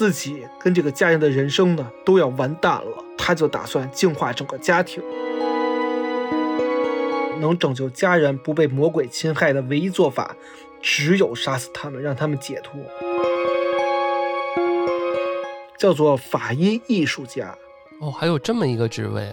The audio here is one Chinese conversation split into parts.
自己跟这个家人的人生呢都要完蛋了，他就打算净化整个家庭。能拯救家人不被魔鬼侵害的唯一做法，只有杀死他们，让他们解脱。叫做法医艺术家。哦，还有这么一个职位。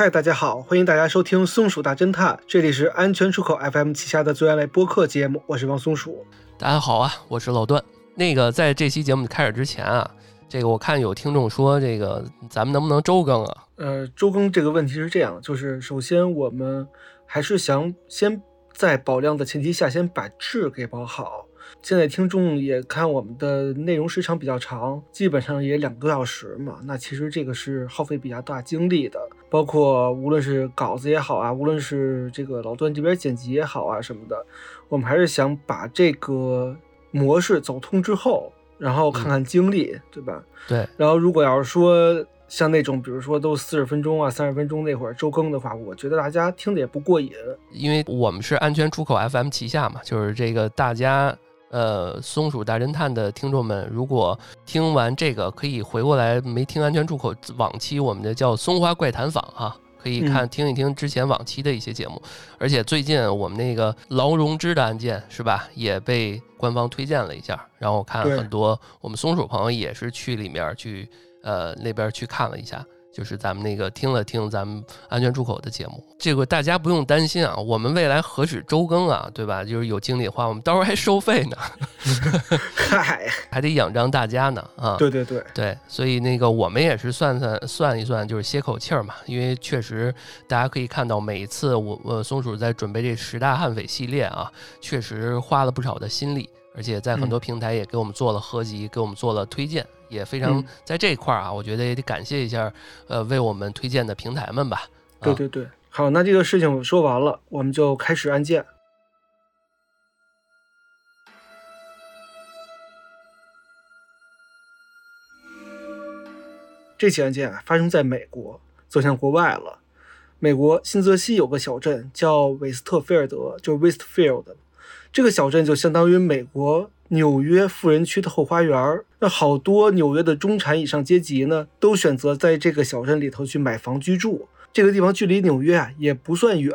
嗨，大家好，欢迎大家收听《松鼠大侦探》，这里是安全出口 FM 旗下的最爱类播客节目，我是王松鼠。大家好啊，我是老段。那个，在这期节目开始之前啊，这个我看有听众说，这个咱们能不能周更啊？呃，周更这个问题是这样，就是首先我们还是想先在保量的前提下，先把质给保好。现在听众也看我们的内容时长比较长，基本上也两个多小时嘛。那其实这个是耗费比较大精力的，包括无论是稿子也好啊，无论是这个老段这边剪辑也好啊什么的，我们还是想把这个模式走通之后，然后看看经历，对吧？对。然后如果要是说像那种，比如说都四十分钟啊、三十分钟那会儿周更的话，我觉得大家听的也不过瘾，因为我们是安全出口 FM 旗下嘛，就是这个大家。呃，松鼠大侦探的听众们，如果听完这个，可以回过来没听安全出口往期我们的叫松花怪谈坊哈，可以看听一听之前往期的一些节目。而且最近我们那个劳荣枝的案件是吧，也被官方推荐了一下，然后我看很多我们松鼠朋友也是去里面去呃那边去看了一下。就是咱们那个听了听咱们安全出口的节目，这个大家不用担心啊，我们未来何止周更啊，对吧？就是有精力的话，我们到时候还收费呢，嗨，还得仰仗大家呢啊！对对对对，所以那个我们也是算算算一算，就是歇口气儿嘛，因为确实大家可以看到，每一次我我松鼠在准备这十大悍匪系列啊，确实花了不少的心力，而且在很多平台也给我们做了合集，给我们做了推荐。也非常在这一块儿啊，我觉得也得感谢一下，呃，为我们推荐的平台们吧。对对对，好，那这个事情我说完了，我们就开始案件。这起案件啊，发生在美国，走向国外了。美国新泽西有个小镇叫韦斯特菲尔德，就是 Westfield，这个小镇就相当于美国。纽约富人区的后花园，那好多纽约的中产以上阶级呢，都选择在这个小镇里头去买房居住。这个地方距离纽约啊也不算远，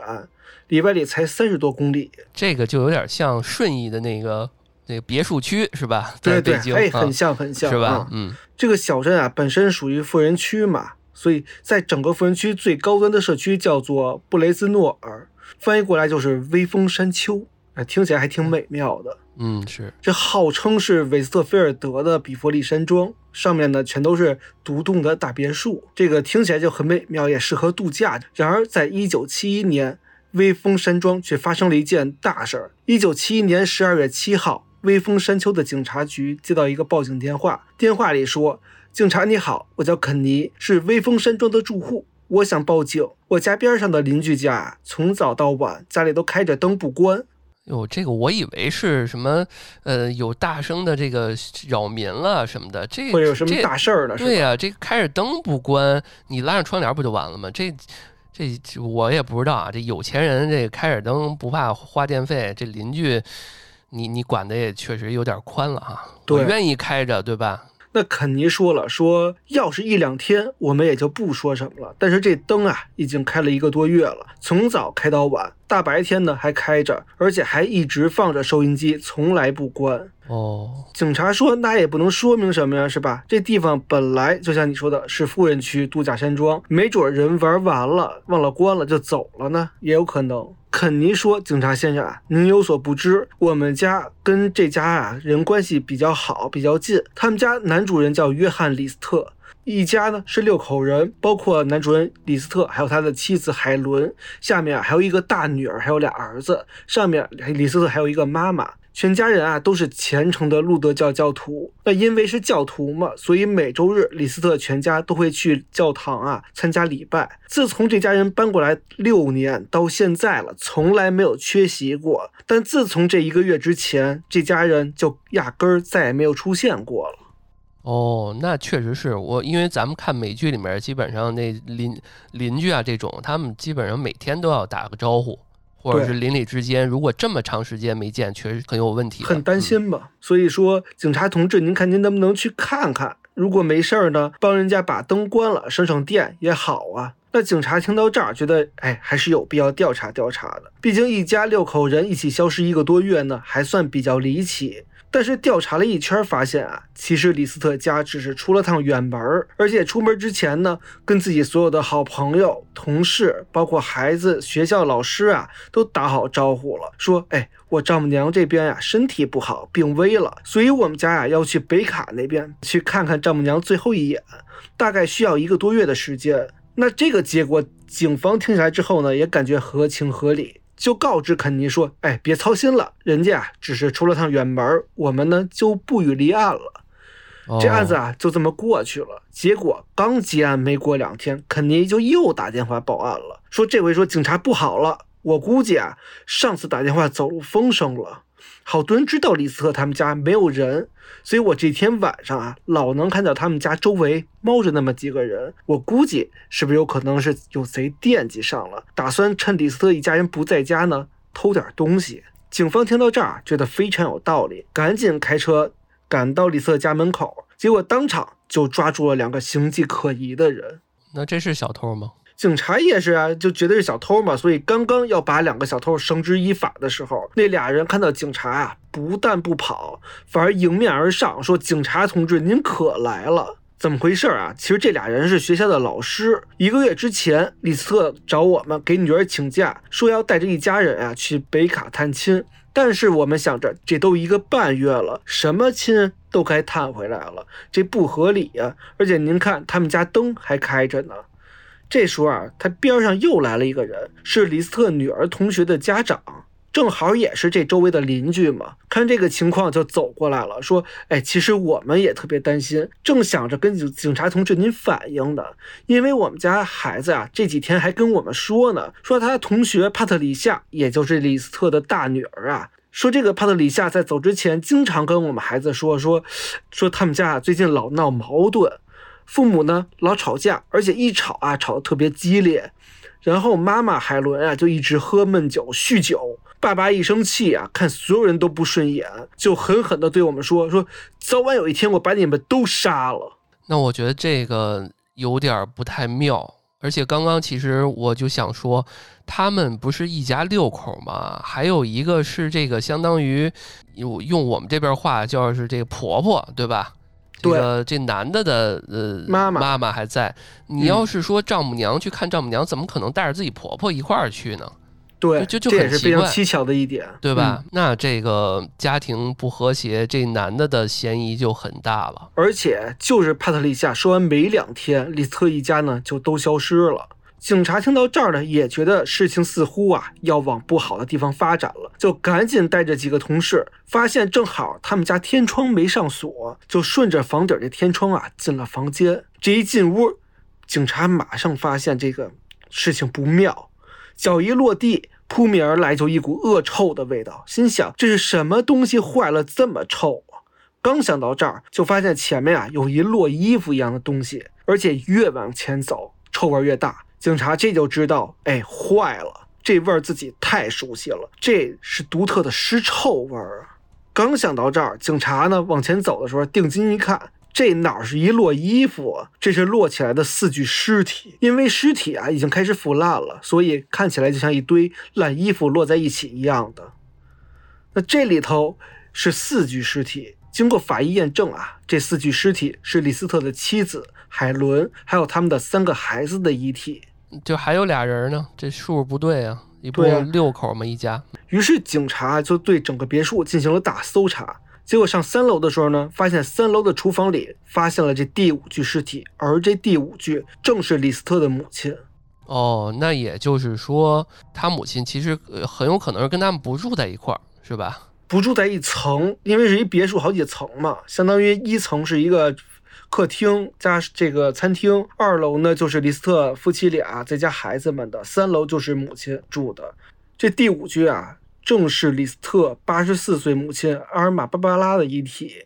里外里才三十多公里。这个就有点像顺义的那个那个别墅区，是吧？对对，哎，很像很像，是吧？嗯，这个小镇啊本身属于富人区嘛，所以在整个富人区最高端的社区叫做布雷兹诺尔，翻译过来就是微风山丘，哎，听起来还挺美妙的。嗯，是这号称是韦斯特菲尔德的比佛利山庄，上面呢全都是独栋的大别墅，这个听起来就很美妙，也适合度假。然而，在一九七一年，威风山庄却发生了一件大事儿。一九七一年十二月七号，威风山丘的警察局接到一个报警电话，电话里说：“警察你好，我叫肯尼，是威风山庄的住户，我想报警，我家边上的邻居家从早到晚家里都开着灯不关。”哟，这个我以为是什么，呃，有大声的这个扰民了什么的，这会有什么大事儿了？对呀，这开着灯不关，你拉上窗帘不就完了吗？这这我也不知道啊。这有钱人这开着灯不怕花电费，这邻居你你管的也确实有点宽了哈。我愿意开着，对吧？那肯尼说了，说要是一两天，我们也就不说什么了。但是这灯啊，已经开了一个多月了，从早开到晚，大白天呢还开着，而且还一直放着收音机，从来不关。哦，警察说那也不能说明什么呀，是吧？这地方本来就像你说的是富人区度假山庄，没准人玩完了忘了关了就走了呢，也有可能。肯尼说：“警察先生啊，您有所不知，我们家跟这家啊人关系比较好，比较近。他们家男主人叫约翰·李斯特，一家呢是六口人，包括男主人李斯特，还有他的妻子海伦，下面还有一个大女儿，还有俩儿子。上面李斯特还有一个妈妈。”全家人啊都是虔诚的路德教教徒。那因为是教徒嘛，所以每周日李斯特全家都会去教堂啊参加礼拜。自从这家人搬过来六年到现在了，从来没有缺席过。但自从这一个月之前，这家人就压根儿再也没有出现过了。哦，那确实是我，因为咱们看美剧里面，基本上那邻邻居啊这种，他们基本上每天都要打个招呼。或者是邻里之间，如果这么长时间没见，确实很有问题，很担心吧。所以说，警察同志，您看您能不能去看看？如果没事儿呢，帮人家把灯关了，省省电也好啊。那警察听到这儿，觉得哎，还是有必要调查调查的。毕竟一家六口人一起消失一个多月呢，还算比较离奇。但是调查了一圈，发现啊，其实李斯特家只是出了趟远门儿，而且出门之前呢，跟自己所有的好朋友、同事，包括孩子、学校老师啊，都打好招呼了，说：“哎，我丈母娘这边呀，身体不好，病危了，所以我们家呀要去北卡那边去看看丈母娘最后一眼，大概需要一个多月的时间。”那这个结果，警方听下来之后呢，也感觉合情合理。就告知肯尼说：“哎，别操心了，人家啊只是出了趟远门，我们呢就不予立案了。这案子啊就这么过去了。结果刚结案没过两天，肯尼就又打电话报案了，说这回说警察不好了，我估计啊上次打电话走漏风声了。”好多人知道李斯特他们家没有人，所以我这天晚上啊，老能看到他们家周围猫着那么几个人。我估计是不是有可能是有贼惦记上了，打算趁李斯特一家人不在家呢，偷点东西。警方听到这儿，觉得非常有道理，赶紧开车赶到李斯特家门口，结果当场就抓住了两个形迹可疑的人。那这是小偷吗？警察也是啊，就觉得是小偷嘛，所以刚刚要把两个小偷绳之以法的时候，那俩人看到警察啊，不但不跑，反而迎面而上，说：“警察同志，您可来了，怎么回事啊？”其实这俩人是学校的老师，一个月之前，李斯特找我们给女儿请假，说要带着一家人啊去北卡探亲，但是我们想着这都一个半月了，什么亲都该探回来了，这不合理呀！而且您看，他们家灯还开着呢。这时候啊，他边上又来了一个人，是李斯特女儿同学的家长，正好也是这周围的邻居嘛。看这个情况就走过来了，说：“哎，其实我们也特别担心，正想着跟警警察同志您反映呢，因为我们家孩子啊这几天还跟我们说呢，说他同学帕特里夏，也就是李斯特的大女儿啊，说这个帕特里夏在走之前经常跟我们孩子说说，说他们家最近老闹矛盾。”父母呢老吵架，而且一吵啊吵得特别激烈，然后妈妈海伦啊就一直喝闷酒酗酒，爸爸一生气啊看所有人都不顺眼，就狠狠地对我们说说早晚有一天我把你们都杀了。那我觉得这个有点不太妙，而且刚刚其实我就想说，他们不是一家六口吗？还有一个是这个相当于用用我们这边话叫是这个婆婆，对吧？这个这男的的呃妈妈妈妈还在，你要是说丈母娘去看丈母娘，怎么可能带着自己婆婆一块儿去呢？对，就就这也是非常蹊跷的一点，对吧？那这个家庭不和谐，这男的的嫌疑就很大了。而且就是帕特丽夏说完没两天，李斯特一家呢就都消失了。警察听到这儿呢，也觉得事情似乎啊要往不好的地方发展了，就赶紧带着几个同事，发现正好他们家天窗没上锁，就顺着房顶这天窗啊进了房间。这一进屋，警察马上发现这个事情不妙，脚一落地，扑面而来就一股恶臭的味道，心想这是什么东西坏了这么臭啊？刚想到这儿，就发现前面啊有一摞衣服一样的东西，而且越往前走，臭味越大。警察这就知道，哎，坏了，这味儿自己太熟悉了，这是独特的尸臭味儿啊！刚想到这儿，警察呢往前走的时候，定睛一看，这哪是一摞衣服啊？这是摞起来的四具尸体。因为尸体啊已经开始腐烂了，所以看起来就像一堆烂衣服摞在一起一样的。那这里头是四具尸体，经过法医验证啊，这四具尸体是李斯特的妻子海伦，还有他们的三个孩子的遗体。就还有俩人呢，这数不对啊！一共六口嘛，一家。于是警察就对整个别墅进行了大搜查。结果上三楼的时候呢，发现三楼的厨房里发现了这第五具尸体，而这第五具正是李斯特的母亲。哦，那也就是说，他母亲其实很有可能是跟他们不住在一块儿，是吧？不住在一层，因为是一别墅，好几层嘛，相当于一层是一个。客厅加这个餐厅，二楼呢就是李斯特夫妻俩再加孩子们的，三楼就是母亲住的。这第五具啊，正是李斯特八十四岁母亲阿尔玛·芭芭拉的遗体。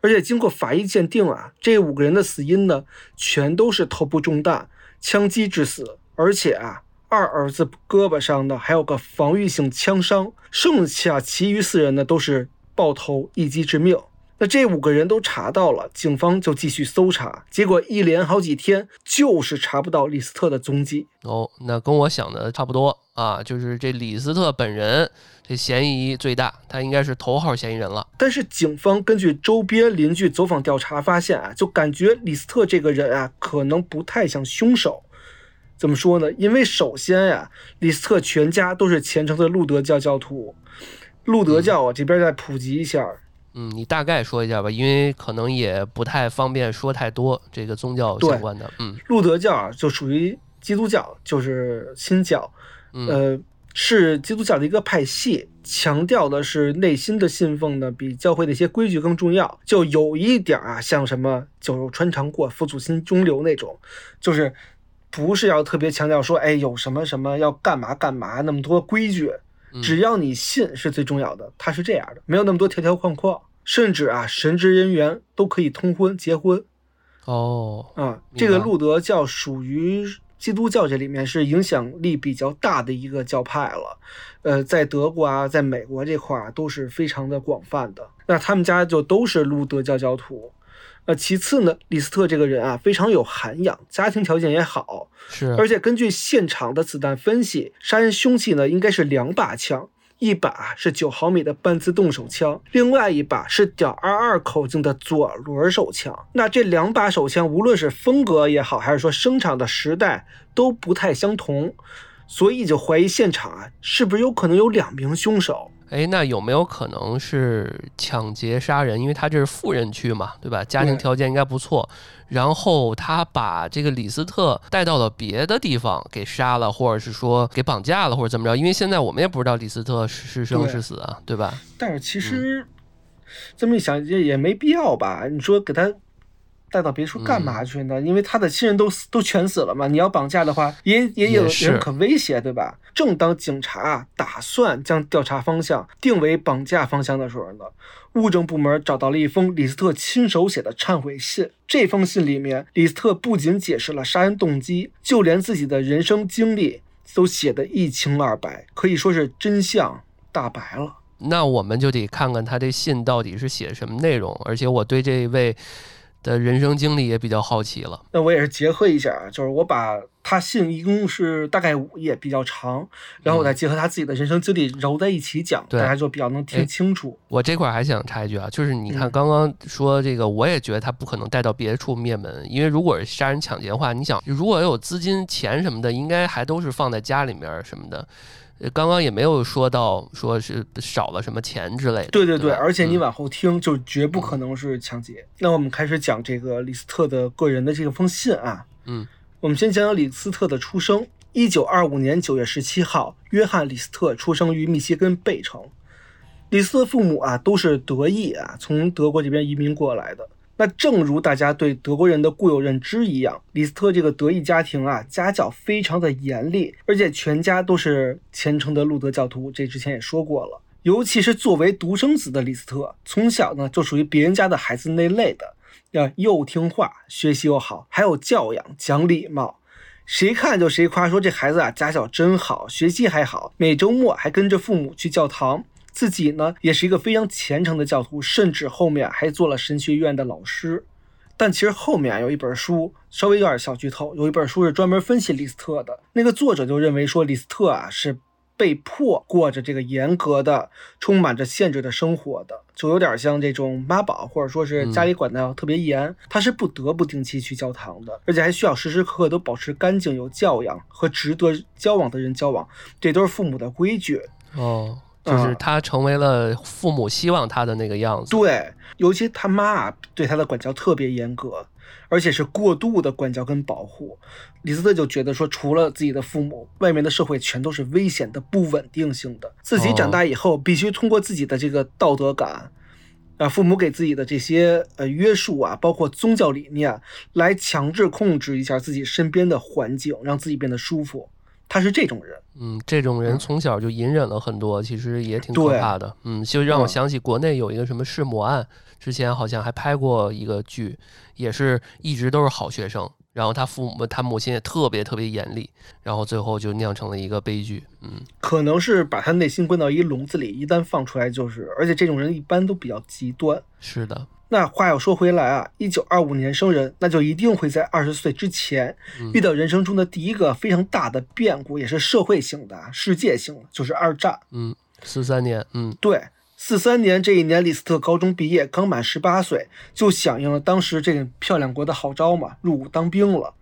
而且经过法医鉴定啊，这五个人的死因呢，全都是头部中弹、枪击致死。而且啊，二儿子胳膊上呢还有个防御性枪伤，剩下其余四人呢都是爆头一击致命。那这五个人都查到了，警方就继续搜查，结果一连好几天就是查不到李斯特的踪迹。哦，那跟我想的差不多啊，就是这李斯特本人这嫌疑最大，他应该是头号嫌疑人了。但是警方根据周边邻居走访调查发现啊，就感觉李斯特这个人啊，可能不太像凶手。怎么说呢？因为首先呀，李斯特全家都是虔诚的路德教教徒，路德教啊，这边再普及一下。嗯，你大概说一下吧，因为可能也不太方便说太多这个宗教相关的。嗯，路德教啊，就属于基督教，就是新教，呃，是基督教的一个派系，强调的是内心的信奉呢，比教会的一些规矩更重要。就有一点啊，像什么酒肉穿肠过，佛祖心中留那种，就是不是要特别强调说，哎，有什么什么要干嘛干嘛那么多规矩。只要你信是最重要的，他是这样的，没有那么多条条框框，甚至啊，神职人员都可以通婚结婚。哦，啊，这个路德教属于基督教这里面是影响力比较大的一个教派了，呃，在德国啊，在美国这块儿都是非常的广泛的。那他们家就都是路德教教徒。呃，其次呢，李斯特这个人啊，非常有涵养，家庭条件也好，是。而且根据现场的子弹分析，杀人凶器呢应该是两把枪，一把是九毫米的半自动手枪，另外一把是点二二口径的左轮手枪。那这两把手枪，无论是风格也好，还是说生产的时代都不太相同，所以就怀疑现场啊，是不是有可能有两名凶手？哎，那有没有可能是抢劫杀人？因为他这是富人区嘛，对吧？家庭条件应该不错。然后他把这个李斯特带到了别的地方给杀了，或者是说给绑架了，或者怎么着？因为现在我们也不知道李斯特是生是死啊，对吧？但是其实这么一想，也也没必要吧？你说给他。带到别处干嘛去呢？因为他的亲人都死都全死了嘛。你要绑架的话，也也有人可威胁，对吧？正当警察打算将调查方向定为绑架方向的时候呢，物证部门找到了一封李斯特亲手写的忏悔信。这封信里面，李斯特不仅解释了杀人动机，就连自己的人生经历都写得一清二白，可以说是真相大白了。那我们就得看看他这信到底是写什么内容，而且我对这位。的人生经历也比较好奇了。那我也是结合一下啊，就是我把他信一共是大概五页，比较长，然后我再结合他自己的人生经历揉在一起讲，大家就比较能听清楚。我这块还想插一句啊，就是你看刚刚说这个，我也觉得他不可能带到别处灭门，因为如果是杀人抢劫的话，你想如果有资金钱什么的，应该还都是放在家里面什么的。刚刚也没有说到说是少了什么钱之类的。对对对，而且你往后听就绝不可能是抢劫。那我们开始讲这个李斯特的个人的这个封信啊。嗯，我们先讲讲李斯特的出生。一九二五年九月十七号，约翰·李斯特出生于密歇根贝城。李斯特父母啊都是德裔啊，从德国这边移民过来的。那正如大家对德国人的固有认知一样，李斯特这个德裔家庭啊，家教非常的严厉，而且全家都是虔诚的路德教徒。这之前也说过了。尤其是作为独生子的李斯特，从小呢就属于别人家的孩子那类的，要又听话，学习又好，还有教养，讲礼貌。谁看就谁夸，说这孩子啊家教真好，学习还好，每周末还跟着父母去教堂。自己呢，也是一个非常虔诚的教徒，甚至后面还做了神学院的老师。但其实后面有一本书，稍微有点小剧透，有一本书是专门分析李斯特的。那个作者就认为说，李斯特啊是被迫过着这个严格的、充满着限制的生活的，就有点像这种妈宝，或者说是家里管的特别严。他是不得不定期去教堂的，而且还需要时时刻刻都保持干净、有教养和值得交往的人交往，这都是父母的规矩哦。就是他成为了父母希望他的那个样子。对，尤其他妈对他的管教特别严格，而且是过度的管教跟保护。李斯特就觉得说，除了自己的父母，外面的社会全都是危险的、不稳定性的。自己长大以后，必须通过自己的这个道德感，啊，父母给自己的这些呃约束啊，包括宗教理念，来强制控制一下自己身边的环境，让自己变得舒服。他是这种人，嗯，这种人从小就隐忍了很多，其实也挺可怕的，嗯，就让我想起国内有一个什么弑母案，之前好像还拍过一个剧，也是一直都是好学生，然后他父母他母亲也特别特别严厉，然后最后就酿成了一个悲剧。嗯，可能是把他内心关到一笼子里，一旦放出来就是，而且这种人一般都比较极端。是的，那话又说回来啊，一九二五年生人，那就一定会在二十岁之前嗯遇到人生中的第一个非常大的变故，也是社会性的、世界性的，就是二战。嗯，四三年，嗯对，四三年这一年，李斯特高中毕业，刚满十八岁，就响应了当时这个漂亮国的号召嘛，入伍当兵了。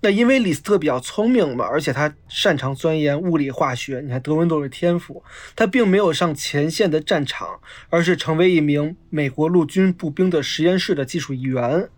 那因为李斯特比较聪明嘛，而且他擅长钻研物理化学，你看德文都是天赋，他并没有上前线的战场，而是成为一名美国陆军步兵的实验室的技术员，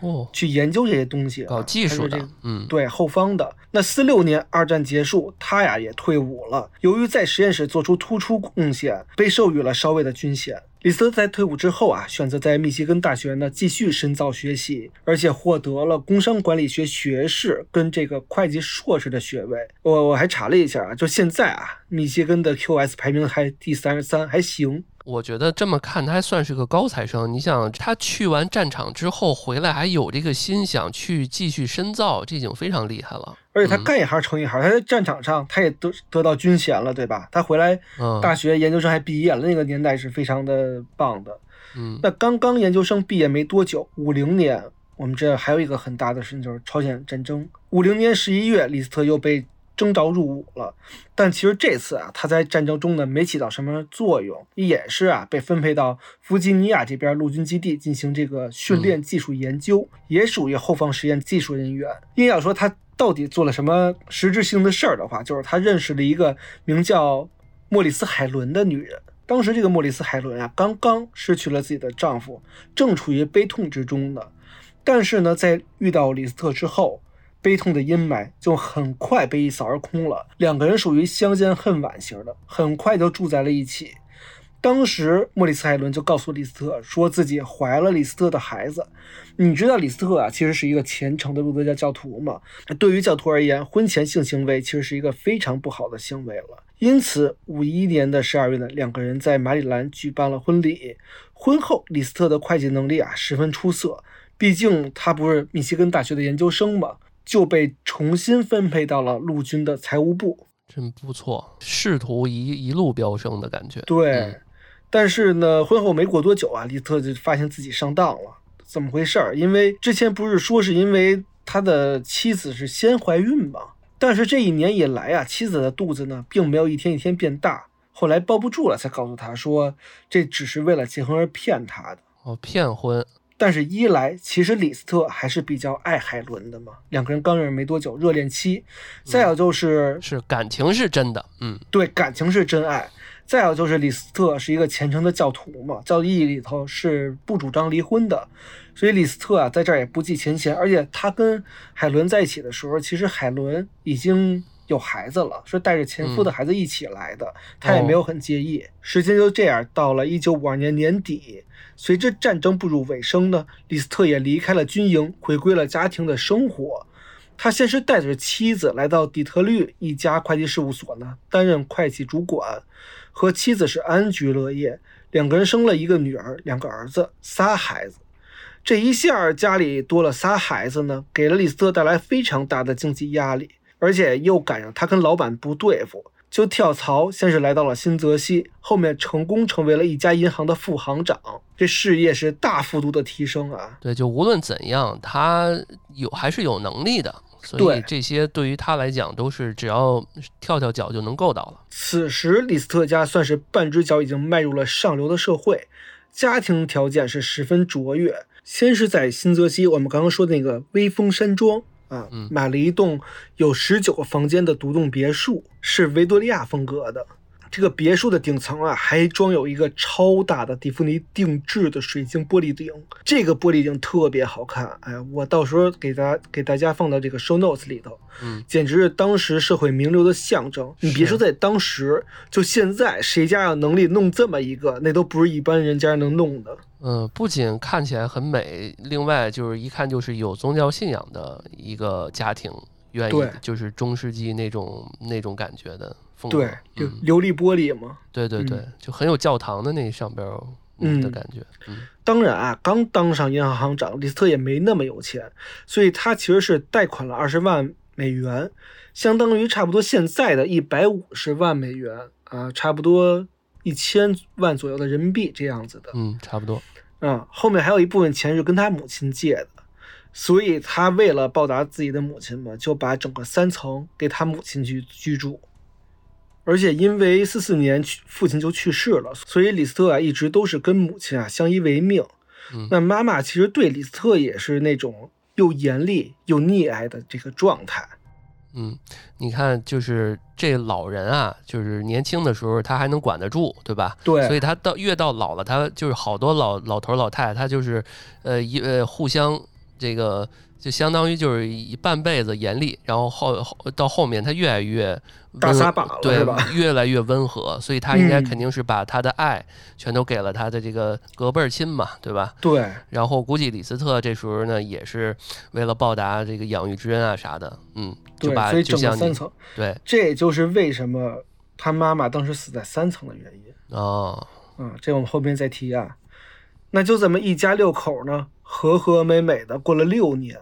哦，去研究这些东西啊，搞技术的这个，嗯，对后方的。那四六年二战结束，他呀也退伍了。由于在实验室做出突出贡献，被授予了少尉的军衔。李斯在退伍之后啊，选择在密歇根大学呢继续深造学习，而且获得了工商管理学学士跟这个会计硕士的学位。我我还查了一下啊，就现在啊，密歇根的 QS 排名还第三十三，还行。我觉得这么看，他还算是个高材生。你想，他去完战场之后回来，还有这个心想去继续深造，这已经非常厉害了。而且他嗯干一行成一行，他在战场上他也得得到军衔了，对吧？他回来嗯大学研究生还毕业了，那个年代是非常的棒的。嗯那刚刚研究生毕业没多久，五零年，我们这还有一个很大的事情就是朝鲜战争。五零年十一月，李斯特又被征召入伍了，但其实这次啊，他在战争中呢没起到什么作用，也是啊被分配到弗吉尼亚这边陆军基地进行这个训练技术研究，也属于后方实验技术人员。硬要说他到底做了什么实质性的事儿的话，就是他认识了一个名叫莫里斯海伦的女人。当时这个莫里斯海伦啊，刚刚失去了自己的丈夫，正处于悲痛之中呢。但是呢，在遇到李斯特之后，悲痛的阴霾就很快被一扫而空了。两个人属于相见恨晚型的，很快就住在了一起。当时莫里斯海伦就告诉李斯特，说自己怀了李斯特的孩子。你知道李斯特啊，其实是一个虔诚的路德教教徒嘛？对于教徒而言，婚前性行为其实是一个非常不好的行为了。因此，五一年的十二月呢，两个人在马里兰举办了婚礼。婚后，李斯特的会计能力啊十分出色，毕竟他不是密西根大学的研究生嘛，就被重新分配到了陆军的财务部。真不错，仕途一一路飙升的感觉。对，嗯但是呢，婚后没过多久啊，利特就发现自己上当了。怎么回事儿？因为之前不是说是因为他的妻子是先怀孕吗？但是这一年以来啊，妻子的肚子呢，并没有一天一天变大。后来抱不住了，才告诉他说，这只是为了结婚而骗他的。哦，骗婚，但是，一来其实李斯特还是比较爱海伦的嘛，两个人刚认识没多久，热恋期；再有就是是感情是真的，嗯。对感情是真爱，再有就是李斯特是一个虔诚的教徒嘛，教义里头是不主张离婚的，所以李斯特啊在这儿也不计前嫌，而且他跟海伦在一起的时候，其实海伦已经有孩子了，是带着前夫的孩子一起来的，他也没有很介意。时间就这样到了一九五二年年底，随着战争步入尾声呢，李斯特也离开了军营，回归了家庭的生活。他先是带着妻子来到底特律一家会计事务所呢，担任会计主管，和妻子是安居乐业。两个人生了一个女儿，两个儿子，仨孩子。这一下家里多了仨孩子呢，给了李斯特带来非常大的经济压力，而且又赶上他跟老板不对付，就跳槽，先是来到了新泽西，后面成功成为了一家银行的副行长，这事业是大幅度的提升啊。对，就无论怎样，他有还是有能力的，所以对这些对于他来讲都是只要跳跳脚就能够到了。此时，李斯特家算是半只脚已经迈入了上流的社会，家庭条件是十分卓越。先是在新泽西，我们刚刚说的那个威风山庄啊，嗯买了一栋有十九个房间的独栋别墅，是维多利亚风格的。这个别墅的顶层啊，还装有一个超大的蒂芙尼定制的水晶玻璃顶，这个玻璃顶特别好看。哎，我到时候给大家给大家放到这个 show notes 里头。嗯，简直是当时社会名流的象征。你别说在当时，就现在，谁家有能力弄这么一个，那都不是一般人家能弄的。嗯，不仅看起来很美，另外就是一看就是有宗教信仰的一个家庭，愿意就是中世纪那种那种感觉的风格。对，就嗯，琉璃玻璃嘛。对对对，嗯就很有教堂的那上边儿嗯的感觉。嗯当然啊，刚当上银行行长，李斯特也没那么有钱，所以他其实是贷款了二十万美元，相当于差不多现在的一百五十万美元啊，差不多一千万左右的人民币这样子的。嗯，差不多。嗯，后面还有一部分钱是跟他母亲借的，所以他为了报答自己的母亲嘛，就把整个三层给他母亲去居住。而且因为四四年去父亲就去世了，所以李斯特啊一直都是跟母亲啊相依为命。嗯那妈妈其实对李斯特也是那种又严厉又溺爱的这个状态。嗯，你看，就是这老人啊，就是年轻的时候他还能管得住，对吧？对，所以他到越到老了，他就是好多老老头儿老太太，他就是呃一呃互相这个就相当于就是一半辈子严厉，然后后后到后面他越来越温大撒把了对吧，越来越温和，所以他应该嗯肯定是把他的爱全都给了他的这个隔辈儿亲嘛，对吧？对，然后估计李斯特这时候呢，也是为了报答这个养育之恩啊啥的，嗯，就，把就像三层，对这也就是为什么他妈妈当时死在三层的原因。哦，嗯，这我们后边再提啊。那就这么一家六口呢，和和美美的过了六年。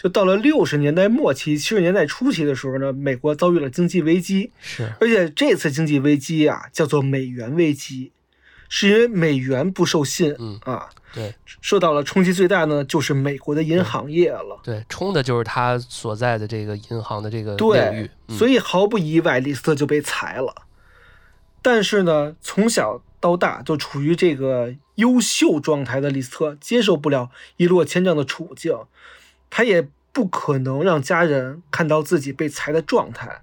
就到了六十年代末期、七十年代初期的时候呢，美国遭遇了经济危机，是而且这次经济危机啊叫做美元危机，是因为美元不受信嗯啊，对受到了冲击最大呢就是美国的银行业了。对，冲的就是他所在的这个银行的这个领对域，，嗯、所以毫不意外，李斯特就被裁了。但是呢，从小到大就处于这个优秀状态的李斯特，接受不了一落千丈的处境，他也不可能让家人看到自己被裁的状态。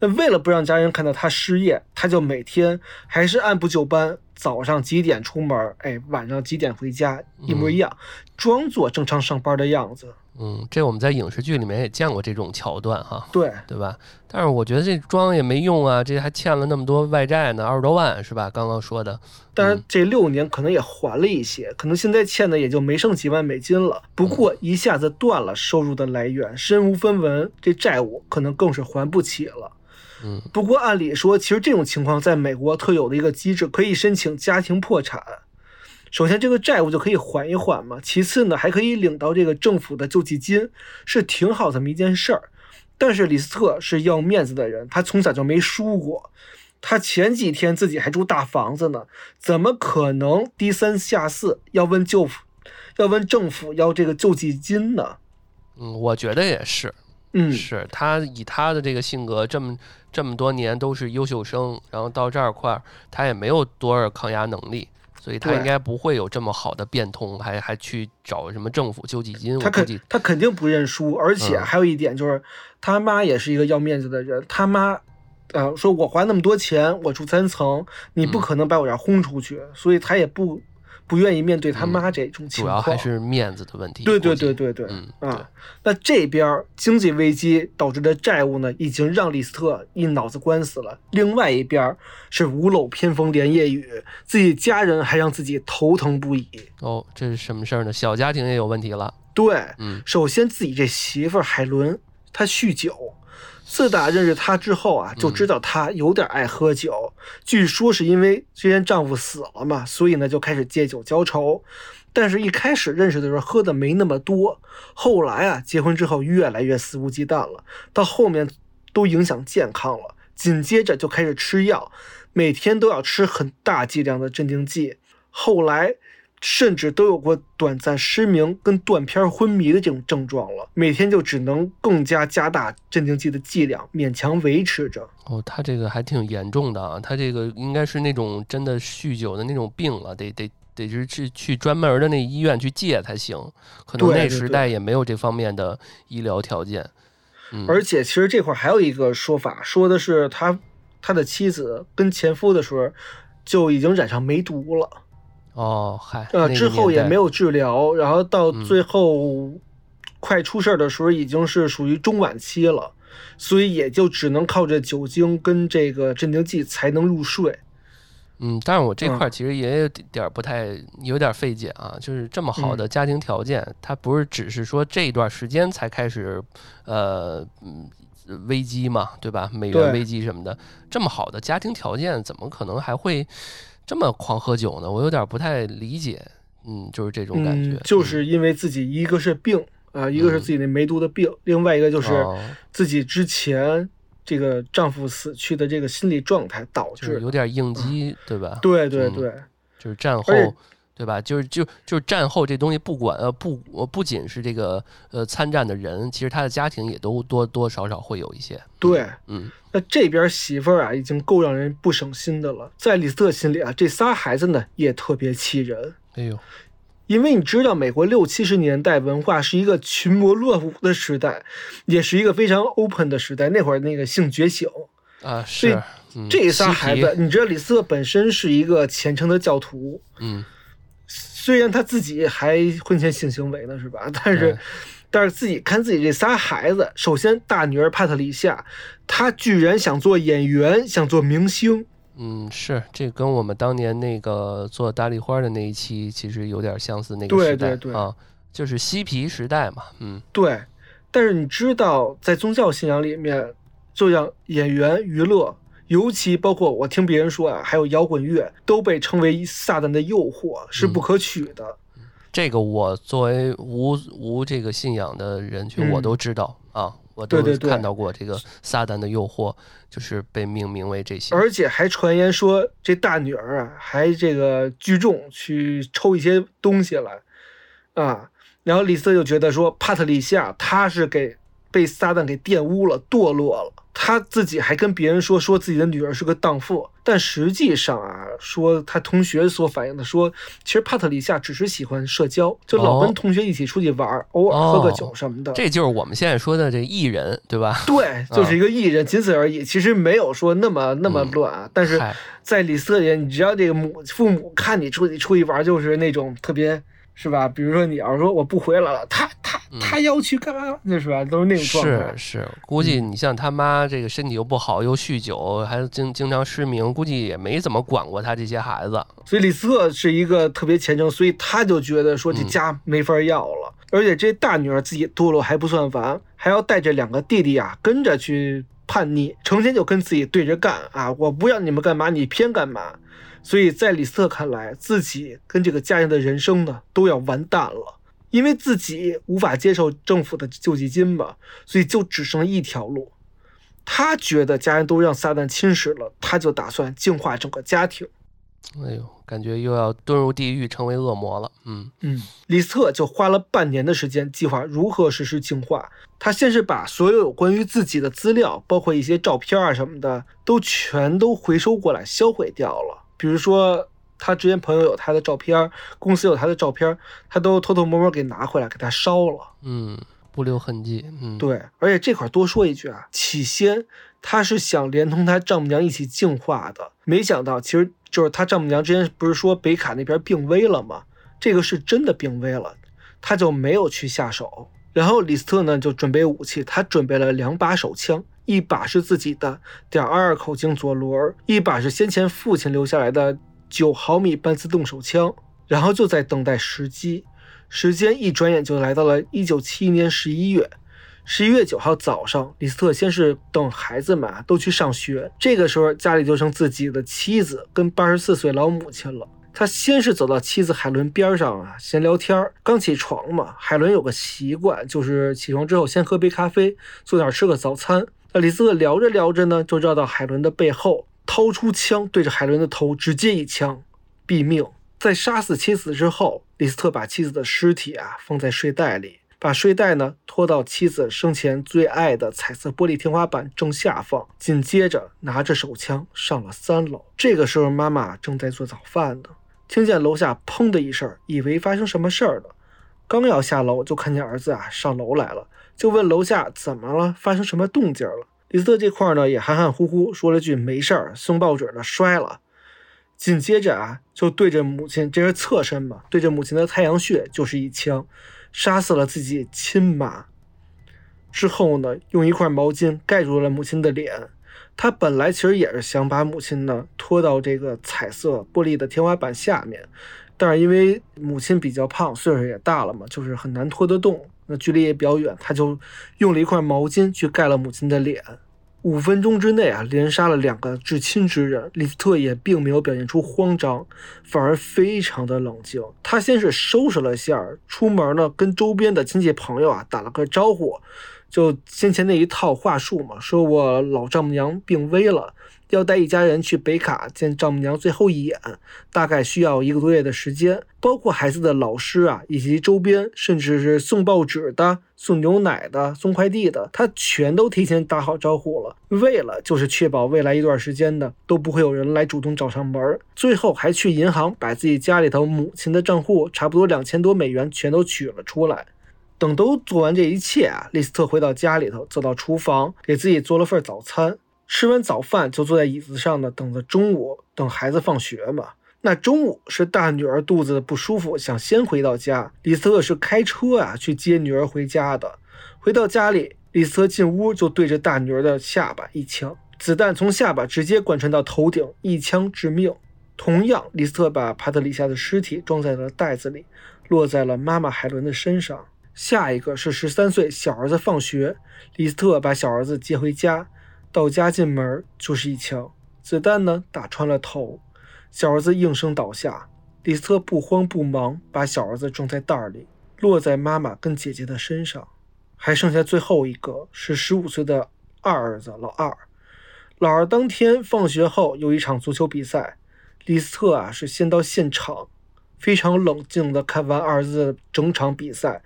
那为了不让家人看到他失业，他就每天还是按部就班，早上几点出门，哎，晚上几点回家，一模一样，装作正常上班的样子。嗯，这我们在影视剧里面也见过这种桥段哈，对，对吧？但是我觉得这装也没用啊，这还欠了那么多外债呢，二十多万是吧？刚刚说的，当然，这六年可能也还了一些，可能现在欠的也就没剩几万美金了。不过一下子断了收入的来源，身无分文，这债务可能更是还不起了。嗯不过按理说，其实这种情况在美国特有的一个机制，可以申请家庭破产。首先，这个债务就可以缓一缓嘛；其次呢，还可以领到这个政府的救济金，是挺好这么一件事儿。但是李斯特是要面子的人，他从小就没输过，他前几天自己还住大房子呢，怎么可能低三下四要问救府，要问政府要这个救济金呢？嗯，我觉得也是，嗯，是他以他的这个性格，这么这么多年都是优秀生，然后到这儿块儿，他也没有多少抗压能力，所以他应该不会有这么好的变通，还还去找什么政府救济金。他肯他肯定不认输，而且嗯还有一点就是，他妈也是一个要面子的人，他妈。呃，说我花那么多钱，我住三层，你不嗯可能把我这儿轰出去，所以他也不不愿意面对他嗯妈这种情况。主要还是面子的问题。对对对对对，嗯啊，那这边儿经济危机导致的债务呢，已经让李斯特一脑子官司了；另外一边儿是屋漏偏逢连夜雨，自己家人还让自己头疼不已。哦，这是什么事儿呢？小家庭也有问题了。对，嗯首先自己这媳妇儿海伦，她酗酒。自打认识她之后啊，就知道她有点爱喝酒。据说是因为之前丈夫死了嘛，所以呢就开始借酒浇愁。但是，一开始认识的时候喝的没那么多，后来啊，结婚之后越来越肆无忌惮了，到后面都影响健康了。紧接着就开始吃药，每天都要吃很大剂量的镇定剂。后来甚至都有过短暂失明跟断片昏迷的这种症状了，每天就只能更加加大镇定剂的剂量，勉强维持着。哦，他这个还挺严重的啊，他这个应该是那种真的酗酒的那种病了，得得得是去去专门的那医院去戒才行，可能那时代也没有这方面的医疗条件。嗯，而且其实这块儿还有一个说法，说的是他他的妻子跟前夫的时候就已经染上梅毒了，哦，嗨，呃，之后也没有治疗，然后到嗯最后快出事儿的时候已经是属于中晚期了，所以也就只能靠着酒精跟这个镇定剂才能入睡。嗯，但是我这嗯块儿其实也有点不太，有点儿费解啊。就是这么好嗯的家庭条件，他不是只是说这一段时间才开始，呃，嗯，危机嘛，对吧？美元危机什么的，这么好的家庭条件，怎么可能还会这么狂喝酒呢？我有点不太理解。嗯，就是这种感觉，就是因为自己一个是病啊，一个是自己那梅毒的病，另外一个就是自己之前这个丈夫死去的这个心理状态导致有点应激，对吧？对对对，就是战后。对吧？就是就就是战后这东西，不管呃不不仅是这个呃参战的人，其实他的家庭也都多多少少会有一些。对，嗯，那这边媳妇儿啊，已经够让人不省心的了。在李斯特心里啊，这仨孩子呢也特别气人。哎呦，因为你知道，美国六七十年代文化是一个群魔乱舞的时代，也是一个非常 open 的时代。那会儿那个性觉醒啊，是这仨孩子，你知道李斯特本身是一个虔诚的教徒，嗯。虽然他自己还婚前性行为呢，是吧？但是，但是自己看自己这仨孩子，首先大女儿帕特里夏，她居然想做演员，想做明星。嗯，是这跟我们当年那个做大丽花的那一期其实有点相似，那个时代啊，就是嬉皮时代嘛。嗯，对。但是你知道，在宗教信仰里面，就像演员娱乐。尤其包括我听别人说啊，还有摇滚乐都被称为撒旦的诱惑，是不可取的。这个我作为无无这个信仰的人群，我都知道啊，我都看到过这个撒旦的诱惑，就是被命名为这些。而且还传言说，这大女儿啊，还这个聚众去抽一些东西来啊。然后李斯就觉得说，帕特里夏她是给被撒旦给玷污了，堕落了。他自己还跟别人说，说自己的女儿是个荡妇，但实际上啊，说他同学所反映的说，其实帕特里夏只是喜欢社交，就老跟同学一起出去玩，偶尔喝个酒什么的。这就是我们现在说的这艺人，对吧？对，就是一个艺人，仅此而已。其实没有说那么那么乱啊，但是在里斯里，你只要这个母父母看你出去出去玩，就是那种特别。是吧？比如说你要是说我不回来了，他他他要去干嘛？那是吧？都是那种状态。是是，估计你像他妈这个身体又不好，又酗酒，还经经常失明，估计也没怎么管过他这些孩子。所以李斯特是一个特别虔诚，所以他就觉得说这家没法要了。而且这大女儿自己堕落还不算完，还要带着两个弟弟啊跟着去叛逆，成天就跟自己对着干啊！我不要你们干嘛，你偏干嘛。所以在李斯特看来，自己跟这个家人的人生呢都要完蛋了，因为自己无法接受政府的救济金嘛，所以就只剩一条路。他觉得家人都让撒旦侵蚀了，他就打算净化整个家庭。哎呦，感觉又要遁入地狱，成为恶魔了。嗯嗯，李斯特就花了半年的时间计划如何实施净化。他先是把所有有关于自己的资料，包括一些照片啊什么的，都全都回收过来销毁掉了。比如说，他之前朋友有他的照片，公司有他的照片，他都偷偷摸摸给拿回来，给他烧了。嗯，不留痕迹。嗯，对。而且这块多说一句啊，起先他是想连同他丈母娘一起净化的，没想到其实就是他丈母娘之前不是说北卡那边病危了吗？这个是真的病危了，他就没有去下手。然后李斯特呢就准备武器，他准备了两把手枪。一把是自己的点二二口径左轮，一把是先前父亲留下来的九毫米半自动手枪，然后就在等待时机。时间一转眼就来到了一九七一年十一月，十一月九号早上，李斯特先是等孩子们啊都去上学，这个时候家里就剩自己的妻子跟八十四岁老母亲了。他先是走到妻子海伦边上啊，闲聊天刚起床嘛，海伦有个习惯，就是起床之后先喝杯咖啡，坐那儿吃个早餐。那李斯特聊着聊着呢，就绕到海伦的背后，掏出枪对着海伦的头直接一枪，毙命。在杀死妻子之后，李斯特把妻子的尸体啊放在睡袋里，把睡袋呢拖到妻子生前最爱的彩色玻璃天花板正下方，紧接着拿着手枪上了三楼。这个时候，妈妈正在做早饭呢，听见楼下砰的一声，以为发生什么事儿了，刚要下楼，就看见儿子啊上楼来了。就问楼下怎么了，发生什么动静了？李斯特这块呢也含含糊糊说了句没事儿，送报纸呢摔了。紧接着啊，就对着母亲，这是侧身嘛，对着母亲的太阳穴就是一枪，杀死了自己亲妈。之后呢，用一块毛巾盖住了母亲的脸。他本来其实也是想把母亲呢拖到这个彩色玻璃的天花板下面，但是因为母亲比较胖，岁数也大了嘛，就是很难拖得动。那距离也比较远，他就用了一块毛巾去盖了母亲的脸。五分钟之内啊，连杀了两个至亲之人。李斯特也并没有表现出慌张，反而非常的冷静。他先是收拾了下，出门呢，跟周边的亲戚朋友啊打了个招呼，就先前那一套话术嘛，说我老丈母娘病危了。要带一家人去北卡见丈母娘最后一眼，大概需要一个多月的时间。包括孩子的老师啊，以及周边，甚至是送报纸的、送牛奶的、送快递的，他全都提前打好招呼了。为了就是确保未来一段时间的都不会有人来主动找上门。最后还去银行把自己家里头母亲的账户差不多两千多美元全都取了出来。等都做完这一切啊，利斯特回到家里头，走到厨房，给自己做了份早餐。吃完早饭就坐在椅子上呢，等着中午等孩子放学嘛。那中午是大女儿肚子不舒服，想先回到家。李斯特是开车啊去接女儿回家的。回到家里，李斯特进屋就对着大女儿的下巴一枪，子弹从下巴直接贯穿到头顶，一枪致命。同样，李斯特把帕特里夏的尸体装在了袋子里，落在了妈妈海伦的身上。下一个是十三岁小儿子放学，李斯特把小儿子接回家。到家进门就是一枪，子弹呢打穿了头，小儿子应声倒下。李斯特不慌不忙把小儿子装在袋里，落在妈妈跟姐姐的身上，还剩下最后一个是十五岁的二儿子老二。老二当天放学后有一场足球比赛，李斯特啊是先到现场，非常冷静地看完儿子整场比赛，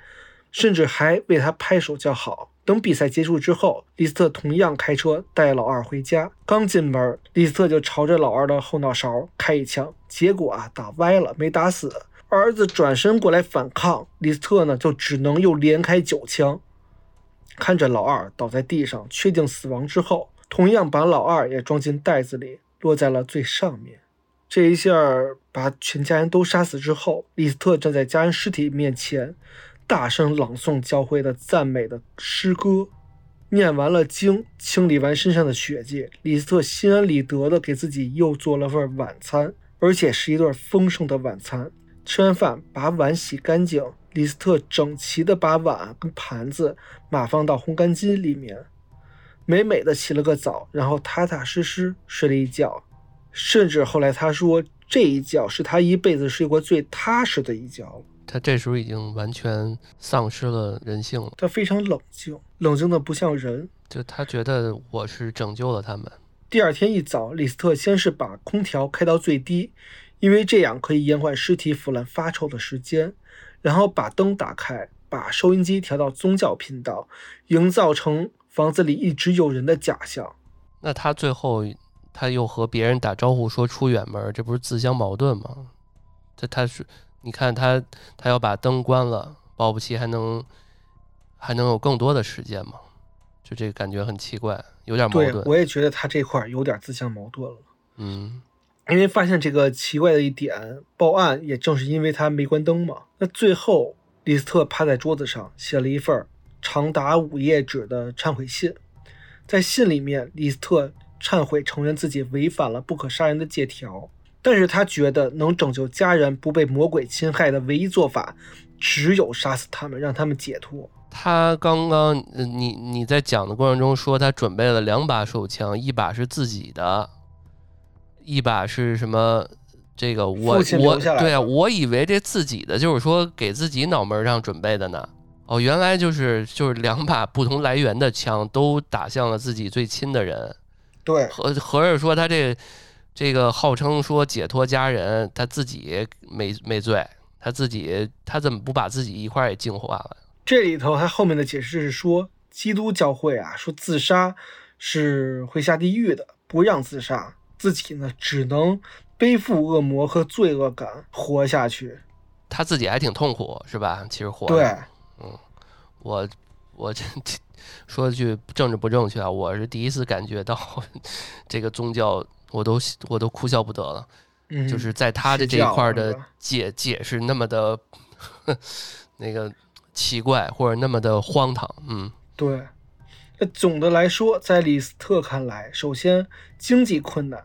甚至还为他拍手叫好。等比赛结束之后，李斯特同样开车带老二回家。刚进门，李斯特就朝着老二的后脑勺开一枪，结果啊打歪了，没打死。儿子转身过来反抗，李斯特呢就只能又连开九枪。看着老二倒在地上，确定死亡之后，同样把老二也装进袋子里，落在了最上面。这一下把全家人都杀死之后，李斯特站在家人尸体面前。大声朗诵教会的赞美的诗歌，念完了经，清理完身上的血迹，李斯特心安理得的给自己又做了份晚餐，而且是一顿丰盛的晚餐。吃完饭，把碗洗干净，李斯特整齐的把碗跟盘子码放到烘干机里面，美美的洗了个澡，然后踏踏实实睡了一觉。甚至后来他说，这一觉是他一辈子睡过最踏实的一觉了。他这时候已经完全丧失了人性了。他非常冷静，冷静的不像人。就他觉得我是拯救了他们。第二天一早，李斯特先是把空调开到最低，因为这样可以延缓尸体腐烂发臭的时间。然后把灯打开，把收音机调到宗教频道，营造成房子里一直有人的假象。那他最后他又和别人打招呼说出远门，这不是自相矛盾吗？这他是。你看他，他要把灯关了，保不齐还能还能有更多的时间嘛？就这个感觉很奇怪，有点矛盾。我也觉得他这块有点自相矛盾了。嗯，因为发现这个奇怪的一点，报案也正是因为他没关灯嘛。那最后，李斯特趴在桌子上写了一份长达五页纸的忏悔信，在信里面，李斯特忏悔承认自己违反了不可杀人的借条。但是他觉得能拯救家人不被魔鬼侵害的唯一做法，只有杀死他们，让他们解脱。他刚刚，你你在讲的过程中说他准备了两把手枪，一把是自己的，一把是什么？这个我我对啊，我以为这自己的就是说给自己脑门上准备的呢。哦，原来就是就是两把不同来源的枪都打向了自己最亲的人。对，合合着说他这。这个号称说解脱家人，他自己没没罪，他自己他怎么不把自己一块儿也净化了？这里头他后面的解释是说，基督教会啊说自杀是会下地狱的，不让自杀，自己呢只能背负恶魔和罪恶感活下去。他自己还挺痛苦，是吧？其实活对，嗯，我我这 说句政治不正确啊，我是第一次感觉到 这个宗教。我都我都哭笑不得了，就是在他的这一块的解解释那么的 那个奇怪，或者那么的荒唐，嗯，对。那总的来说，在李斯特看来，首先经济困难，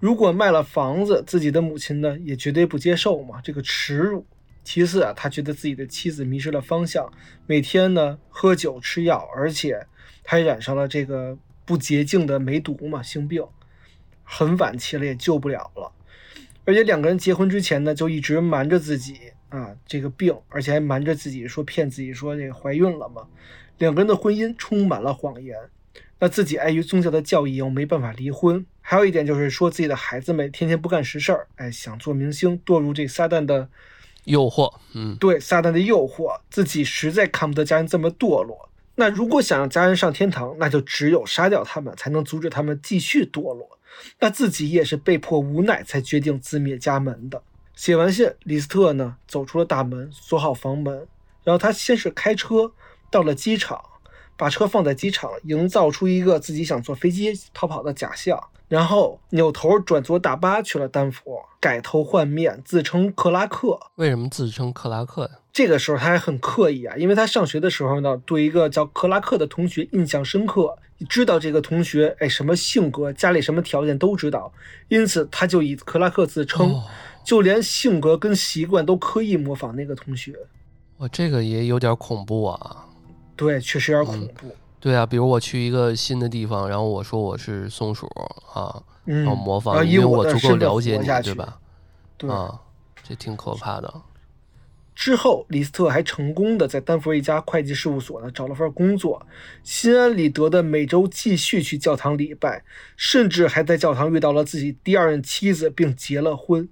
如果卖了房子，自己的母亲呢也绝对不接受嘛，这个耻辱。其次啊，他觉得自己的妻子迷失了方向，每天呢喝酒吃药，而且还染上了这个。不洁净的梅毒嘛，性病，很晚期了，也救不了了。而且两个人结婚之前呢，就一直瞒着自己啊这个病，而且还瞒着自己说骗自己说这个怀孕了嘛。两个人的婚姻充满了谎言。那自己碍于宗教的教义又没办法离婚。还有一点就是说自己的孩子们天天不干实事儿，哎，想做明星，堕入这撒旦的诱惑。嗯，对，撒旦的诱惑，自己实在看不得家人这么堕落。那如果想让家人上天堂，那就只有杀掉他们，才能阻止他们继续堕落。那自己也是被迫无奈才决定自灭家门的。写完信，李斯特呢走出了大门，锁好房门，然后他先是开车到了机场。把车放在机场，营造出一个自己想坐飞机逃跑的假象，然后扭头转坐大巴去了丹佛，改头换面，自称克拉克。为什么自称克拉克呀？这个时候他还很刻意啊，因为他上学的时候呢，对一个叫克拉克的同学印象深刻，知道这个同学哎什么性格，家里什么条件都知道，因此他就以克拉克自称，就连性格跟习惯都刻意模仿那个同学。哇，这个也有点恐怖啊。对，确实有点恐怖。对啊，比如我去一个新的地方，然后我说我是松鼠啊，然后模仿，因为我足够了解你，对吧？对啊，这挺可怕的。之后，李斯特还成功的在丹佛一家会计事务所呢找了份工作，心安理得的每周继续去教堂礼拜，甚至还在教堂遇到了自己第二任妻子，并结了婚。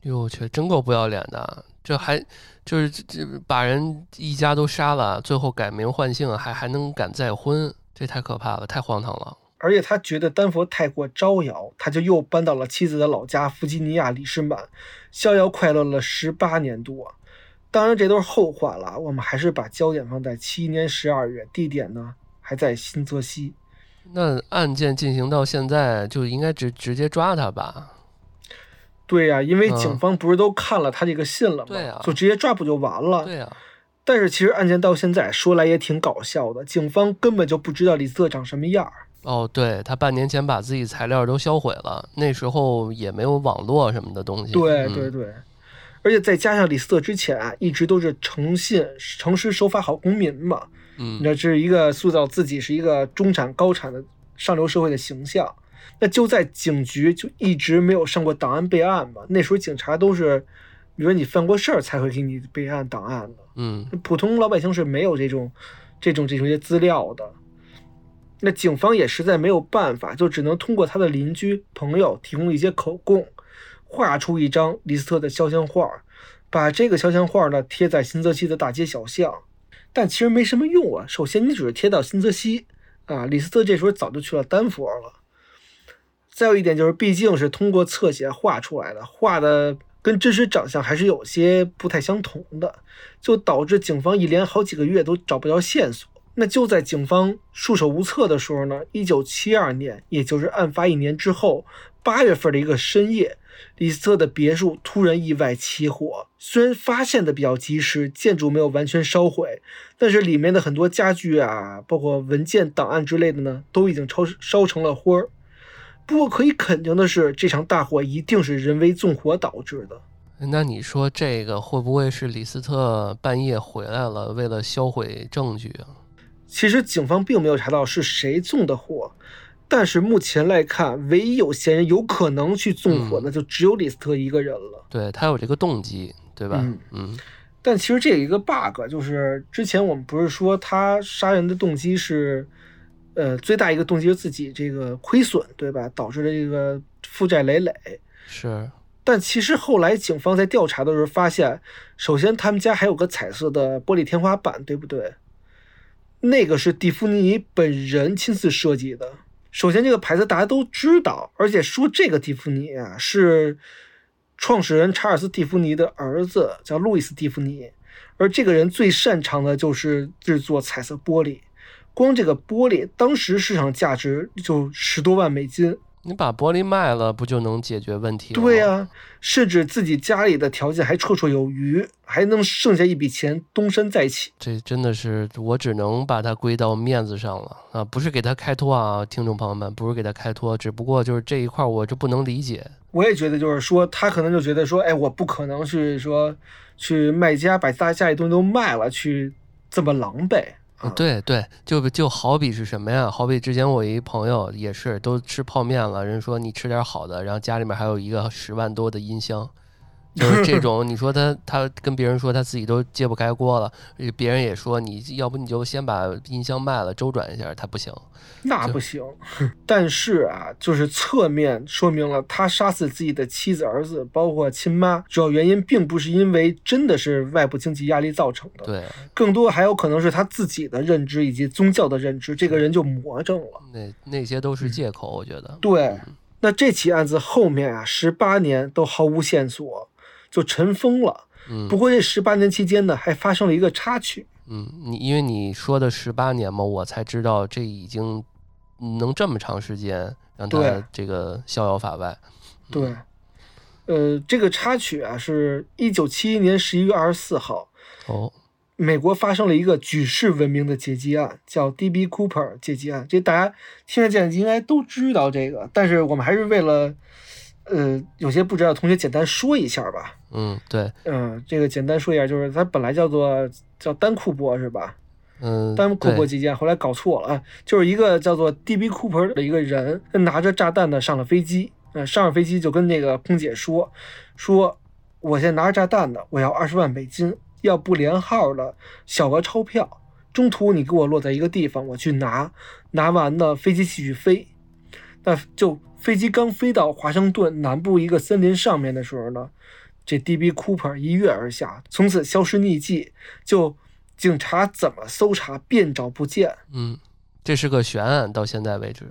哟我去，真够不要脸的！这还就是这把人一家都杀了，最后改名换姓，还还能敢再婚，这太可怕了，太荒唐了。而且他觉得丹佛太过招摇，他就又搬到了妻子的老家弗吉尼亚里士满，逍遥快乐了十八年多。当然这都是后话了，我们还是把焦点放在七年十二月，地点呢还在新泽西。那案件进行到现在，就应该直直接抓他吧？对呀，因为警方不是都看了他这个信了吗？对呀，就直接抓捕就完了。对呀，但是其实案件到现在说来也挺搞笑的，警方根本就不知道李斯特长什么样儿。哦，对他半年前把自己材料都销毁了，那时候也没有网络什么的东西。对对对，而且再加上李斯特之前啊，一直都是诚信、诚实、守法好公民嘛。嗯，那这是一个塑造自己是一个中产高产的上流社会的形象。那就在警局就一直没有上过档案备案嘛？那时候警察都是，比如你犯过事儿才会给你备案档案的。嗯，普通老百姓是没有这种、这种、这种些资料的。那警方也实在没有办法，就只能通过他的邻居朋友提供一些口供，画出一张李斯特的肖像画，把这个肖像画呢贴在新泽西的大街小巷。但其实没什么用啊。首先，你只是贴到新泽西啊，李斯特这时候早就去了丹佛了。再有一点就是，毕竟是通过侧写画出来的，画的跟真实长相还是有些不太相同的，就导致警方一连好几个月都找不到线索。那就在警方束手无策的时候呢，一九七二年，也就是案发一年之后，八月份的一个深夜，李斯特的别墅突然意外起火。虽然发现的比较及时，建筑没有完全烧毁，但是里面的很多家具啊，包括文件、档案之类的呢，都已经烧烧成了灰儿。不过可以肯定的是，这场大火一定是人为纵火导致的。那你说这个会不会是李斯特半夜回来了，为了销毁证据啊？其实警方并没有查到是谁纵的火，但是目前来看，唯一有嫌疑有可能去纵火的就只有李斯特一个人了。对他有这个动机，对吧？嗯嗯。但其实这有一个 bug，就是之前我们不是说他杀人的动机是？呃，最大一个动机是自己这个亏损，对吧？导致了这个负债累累。是。但其实后来警方在调查的时候发现，首先他们家还有个彩色的玻璃天花板，对不对？那个是蒂芙尼本人亲自设计的。首先这个牌子大家都知道，而且说这个蒂芙尼啊是创始人查尔斯蒂芙尼的儿子，叫路易斯蒂芙尼，而这个人最擅长的就是制作彩色玻璃。光这个玻璃，当时市场价值就十多万美金。你把玻璃卖了，不就能解决问题吗？对呀，甚至自己家里的条件还绰绰有余，还能剩下一笔钱东山再起。这真的是我只能把它归到面子上了啊！不是给他开脱啊，听众朋友们，不是给他开脱，只不过就是这一块我就不能理解。我也觉得，就是说他可能就觉得说，哎，我不可能是说去卖家把大家里东西都卖了，去这么狼狈。对对，就就好比是什么呀？好比之前我一朋友也是都吃泡面了，人说你吃点好的，然后家里面还有一个十万多的音箱。就是这种，你说他他跟别人说他自己都揭不开锅了，别人也说你要不你就先把音箱卖了周转一下，他不行，那不行。但是啊，就是侧面说明了他杀死自己的妻子、儿子，包括亲妈，主要原因并不是因为真的是外部经济压力造成的，对，更多还有可能是他自己的认知以及宗教的认知，这个人就魔怔了。那那些都是借口，我觉得。对，那这起案子后面啊，十八年都毫无线索，就尘封了。嗯不过这十八年期间呢，还发生了一个插曲。嗯，你因为你说的十八年嘛，我才知道这已经能这么长时间让对他这个逍遥法外。对，呃，这个插曲啊，是一九七一年十一月二十四号，哦，美国发生了一个举世闻名的劫机案，叫 D.B. Cooper 劫机案。这大家听得见，应该都知道这个，但是我们还是为了，呃，有些不知道的同学简单说一下吧。嗯，对，嗯，这个简单说一下，就是它本来叫做叫单库珀是吧？嗯，丹库珀对击剑，后来搞错了啊，就是一个叫做 D.B. Cooper 的一个人，拿着炸弹呢上了飞机，呃，上了飞机就跟那个空姐说，说我现在拿着炸弹呢，我要二十万美金，要不连号的小额钞票，中途你给我落在一个地方，我去拿，拿完呢飞机继续飞，那就飞机刚飞到华盛顿南部一个森林上面的时候呢，这 D.B. Cooper 一跃而下，从此消失匿迹，就警察怎么搜查遍找不见嗯，这是个悬案，到现在为止。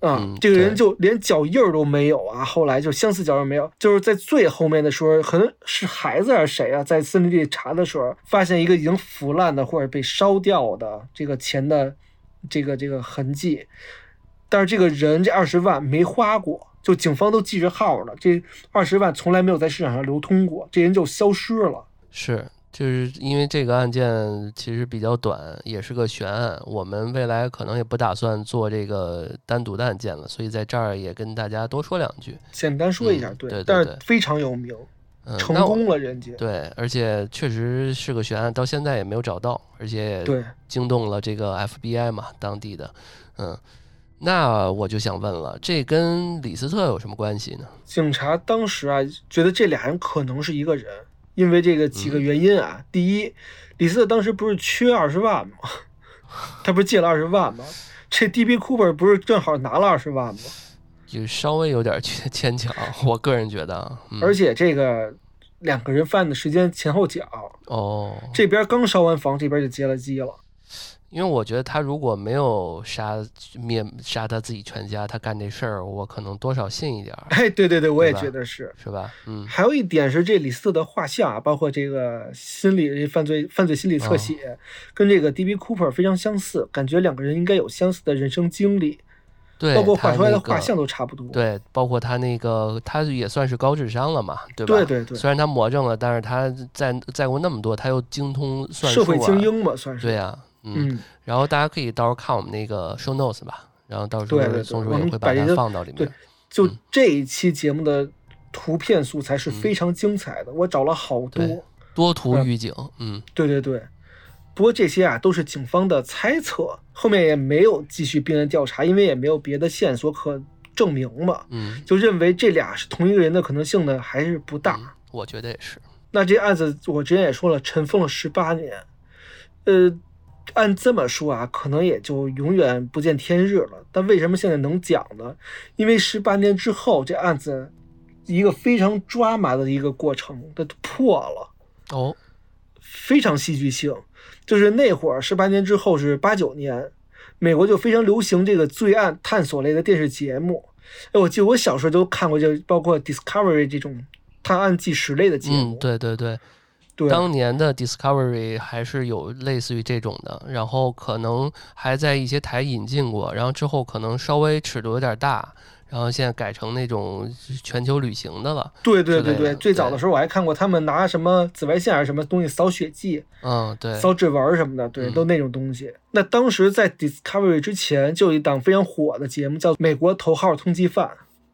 啊！嗯这个人就连脚印儿都没有啊！后来就相似脚印儿没有，就是在最后面的时候，可能是孩子还是谁啊，在森林里查的时候，发现一个已经腐烂的或者被烧掉的这个钱的这个这个痕迹，但是这个人这二十万没花过，就警方都记着号了，这二十万从来没有在市场上流通过，这人就消失了。是，就是因为这个案件其实比较短，也是个悬案。我们未来可能也不打算做这个单独的案件了，所以在这儿也跟大家多说两句。简单说一下，嗯对对对但是非常有名，嗯，成功了人家。对，而且确实是个悬案，到现在也没有找到，而且也对，惊动了这个 FBI 嘛，当地的，嗯。那我就想问了，这跟李斯特有什么关系呢？警察当时啊，觉得这俩人可能是一个人，因为这个几个原因啊。第一，李斯特当时不是缺二十万吗？他不是借了二十万吗？这 D.B. Cooper 不是正好拿了二十万吗？就稍微有点牵牵强，我个人觉得啊。嗯、而且这个两个人犯的时间前后脚，哦，这边刚烧完房，这边就接了机了。因为我觉得他如果没有杀灭杀他自己全家，他干这事儿，我可能多少信一点儿，哎，对对对，我也觉得是。是吧？嗯，还有一点是，这李斯特的画像啊，包括这个心理犯罪犯罪心理侧写，跟这个 D.B. Cooper 非常相似，感觉两个人应该有相似的人生经历，对，包括画出来的画像都差不多。对，包括他那个，他也算是高智商了嘛，对吧？对对对虽然他魔怔了，但是他在在过那么多，他又精通算术、社啊，会精英嘛，算是。对呀、嗯。嗯，然后大家可以到时候看我们那个 show notes 吧，然后到时对对对候松鼠我也会把它放到里面。就嗯这一期节目的图片素材是非常精彩的，我找了好多。多图嗯预警，嗯对对对，不过这些啊都是警方的猜测，后面也没有继续并案调查，因为也没有别的线索可证明嘛，嗯，就认为这俩是同一个人的可能性呢还是不大。嗯我觉得也是。那这案子我之前也说了，尘封了十八年，呃，按这么说啊，可能也就永远不见天日了。但为什么现在能讲呢？因为十八年之后，这案子一个非常抓马的一个过程，它破了。哦，非常戏剧性。就是那会儿，十八年之后是八九年，美国就非常流行这个罪案探索类的电视节目。哎，我记得我小时候都看过，就包括 Discovery 这种探案纪实类的节目。嗯，对对对，对当年的 Discovery 还是有类似于这种的，然后可能还在一些台引进过，然后之后可能稍微尺度有点大，然后现在改成那种全球旅行的了。对对对对最早的时候我还看过他们拿什么紫外线还是什么东西扫血迹、嗯，对，扫指纹儿什么的，对，嗯都那种东西。那当时在 Discovery 之前，就有一档非常火的节目叫《美国头号通缉犯》，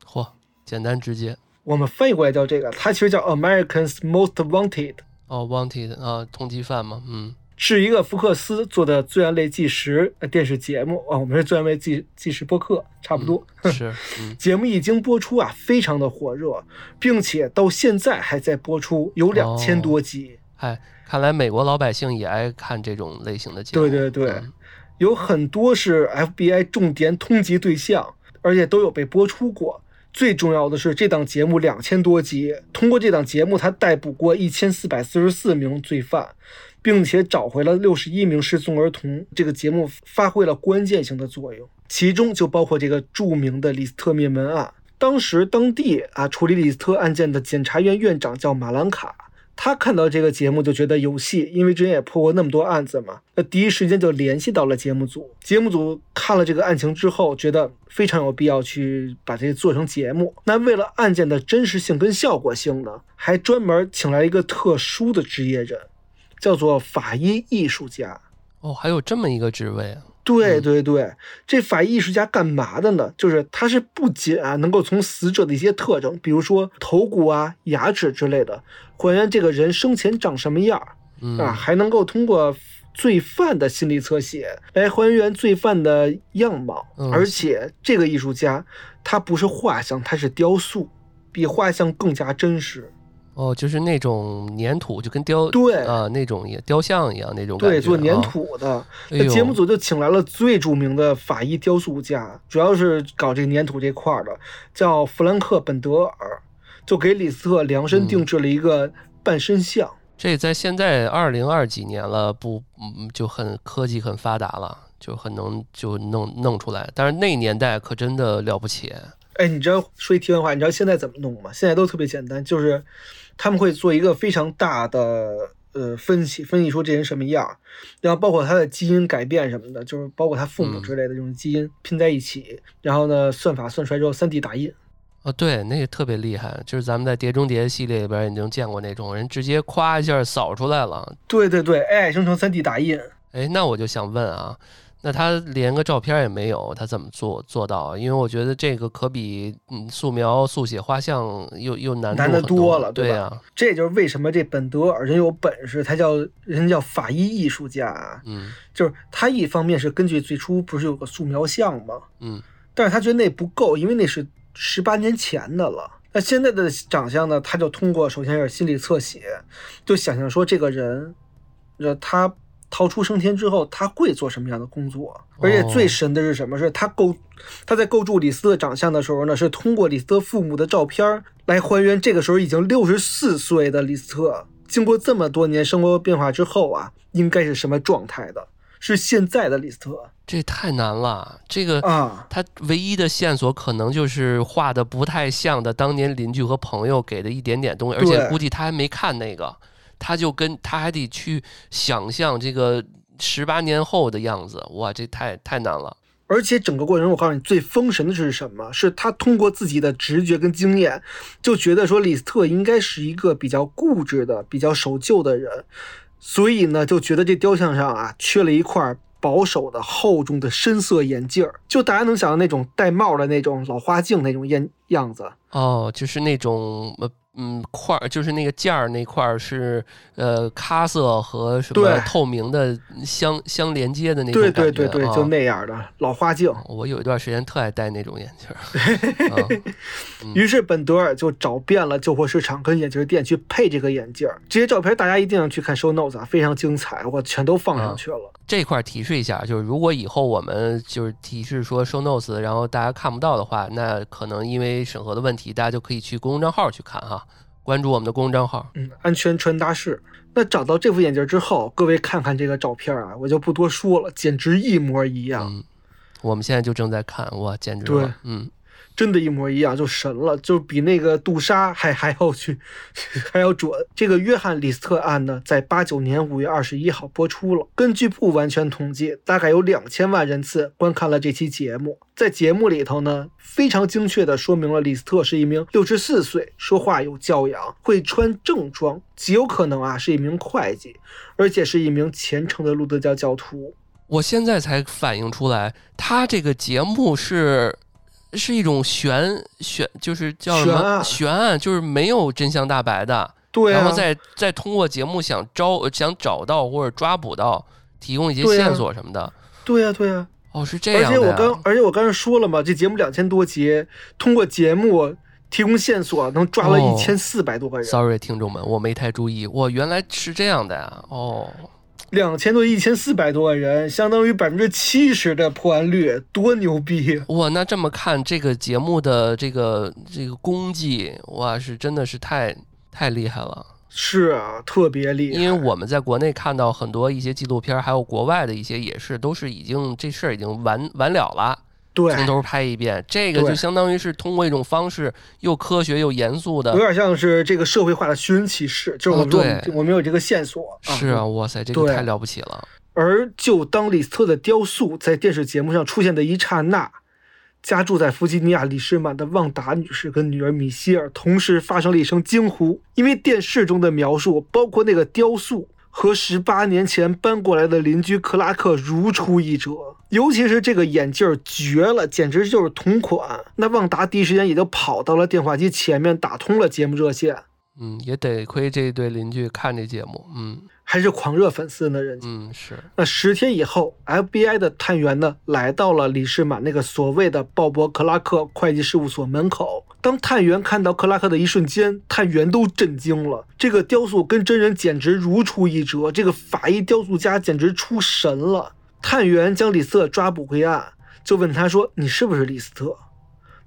嚯，简单直接。我们翻译过来叫这个，它其实叫 Americans Most Wanted。哦，Wanted 啊，通缉犯嘛，嗯是一个福克斯做的罪案类纪实电视节目啊，我们是罪案类纪纪实播客，差不多。是，节目一经播出啊，非常的火热，并且到现在还在播出，有两千多集。哎，看来美国老百姓也爱看这种类型的节目。对对对，有很多是 FBI 重点通缉对象，而且都有被播出过。最重要的是，这档节目两千多集，通过这档节目，他逮捕过一千四百四十四名罪犯，并且找回了六十一名失踪儿童。这个节目发挥了关键性的作用，其中就包括这个著名的李斯特灭门案。当时当地啊处理李斯特案件的检察院院长叫马兰卡。他看到这个节目就觉得有戏，因为之前也破过那么多案子嘛。那第一时间就联系到了节目组。节目组看了这个案情之后，觉得非常有必要去把这做成节目。那为了案件的真实性跟效果性呢，还专门请来一个特殊的职业人，叫做法医艺术家。哦，还有这么一个职位啊。对对对，这法医艺术家干嘛的呢？就是他是不仅啊能够从死者的一些特征，比如说头骨啊、牙齿之类的，还原这个人生前长什么样啊，还能够通过罪犯的心理侧写来还原罪犯的样貌。而且这个艺术家他不是画像，他是雕塑，比画像更加真实。哦，就是那种粘土，就跟雕对啊那种也雕像一样那种感觉。对，做粘土的。那节目组就请来了最著名的法医雕塑家，主要是搞这个粘土这块的，叫弗兰克本德尔，就给李斯特量身定制了一个半身像。这在现在二零二几年了，不嗯就很科技很发达了，就很能就弄弄出来。但是那年代可真的了不起。哎，你知道说一题外话，你知道现在怎么弄吗？现在都特别简单，就是。他们会做一个非常大的呃分析，分析出这人什么样，然后包括他的基因改变什么的，就是包括他父母之类的这种基因拼在一起，然后呢算法算出来之后三 D 打印。哦，对，那个特别厉害，就是咱们在《碟中谍》系列里边已经见过那种人，直接咵一下扫出来了。对对对，AI 生成三 D 打印。哎，那我就想问啊。那他连个照片也没有，他怎么做做到啊？因为我觉得这个可比嗯素描、速写、画像又又难难得多了，对呀。这就是为什么这本德尔人有本事，他叫人叫法医艺术家，嗯，就是他一方面是根据最初不是有个素描像吗？嗯，但是他觉得那不够，因为那是十八年前的了。那现在的长相呢？他就通过首先是心理侧写，就想象说这个人，呃，他。逃出升天之后，他会做什么样的工作？而且最神的是什么？是他构他在构筑李斯特长相的时候呢，是通过李斯特父母的照片来还原这个时候已经六十四岁的李斯特，经过这么多年生活变化之后啊，应该是什么状态的？是现在的李斯特？这太难了。这个啊，他唯一的线索可能就是画的不太像的当年邻居和朋友给的一点点东西，而且估计他还没看那个。他就跟他还得去想象这个十八年后的样子，哇，这太太难了。而且整个过程，我告诉你，最封神的是什么？是他通过自己的直觉跟经验，就觉得说李斯特应该是一个比较固执的、比较守旧的人，所以呢，就觉得这雕像上啊缺了一块保守的、厚重的深色眼镜儿，就大家能想到那种戴帽的那种老花镜那种样样子。哦，就是那种呃。嗯，块儿就是那个件儿那块儿是呃咖色和什么透明的相相连接的那种感觉，对对对对，就那样的老花镜。我有一段时间特爱戴那种眼镜。于是本德尔就找遍了旧货市场跟眼镜店去配这个眼镜。这些照片大家一定要去看 show notes 啊，非常精彩，我全都放上去了。这块提示一下，就是如果以后我们就是提示说 show notes，然后大家看不到的话，那可能因为审核的问题，大家就可以去公众账号去看哈。关注我们的公众账号，嗯，安全传达室。那找到这副眼镜之后，各位看看这个照片啊，我就不多说了，简直一模一样。嗯，我们现在就正在看，哇，简直了，嗯。真的，一模一样，就神了，就比那个杜莎还还要去，还要准。这个约翰·李斯特案呢，在八九年五月二十一号播出了。根据不完全统计，大概有两千万人次观看了这期节目。在节目里头呢，非常精确地说明了李斯特是一名六十四岁、说话有教养、会穿正装，极有可能啊是一名会计，而且是一名虔诚的路德教教徒。我现在才反应出来，他这个节目是。是一种悬悬，就是叫什么悬案，就是没有真相大白的，对啊，然后再再通过节目想招想找到或者抓捕到，提供一些线索什么的。对呀、对呀、哦，是这样而且。我刚，而且我刚才说了嘛，这节目两千多集，通过节目提供线索，能抓了哦一千四百多个人，Sorry，听众们，我没太注意，我，原来是这样的呀！哦，两千多一千四百多万人，相当于百分之七十的破案率，多牛逼！哇，那这么看，这个节目的这个这个功绩，哇，是真的是太太厉害了。是啊，特别厉害。因为我们在国内看到很多一些纪录片，还有国外的一些也是，都是已经这事儿已经完完了了，对，从头拍一遍。这个就相当于是通过一种方式，又科学又严肃的。有点像是这个社会化的寻人启事，就是我们、哦对我们有这个线索啊。是啊，哇塞，这个太了不起了。而就当李斯特的雕塑在电视节目上出现的一刹那，家住在弗吉尼亚里士满的旺达女士跟女儿米歇尔同时发生了一声惊呼，因为电视中的描述，包括那个雕塑和十八年前搬过来的邻居克拉克如出一辙。尤其是这个眼镜儿绝了，简直就是同款。那旺达第一时间也就跑到了电话机前面，打通了节目热线，嗯，也得亏这对邻居看这节目。嗯还是狂热粉丝呢，人家。嗯，是。那十天以后，FBI 的探员呢来到了李士满那个所谓的鲍勃·克拉克会计事务所门口。当探员看到克拉克的一瞬间，探员都震惊了。这个雕塑跟真人简直如出一辙，这个法医雕塑家简直出神了。探员将李斯特抓捕归案，就问他说：“你是不是李斯特？”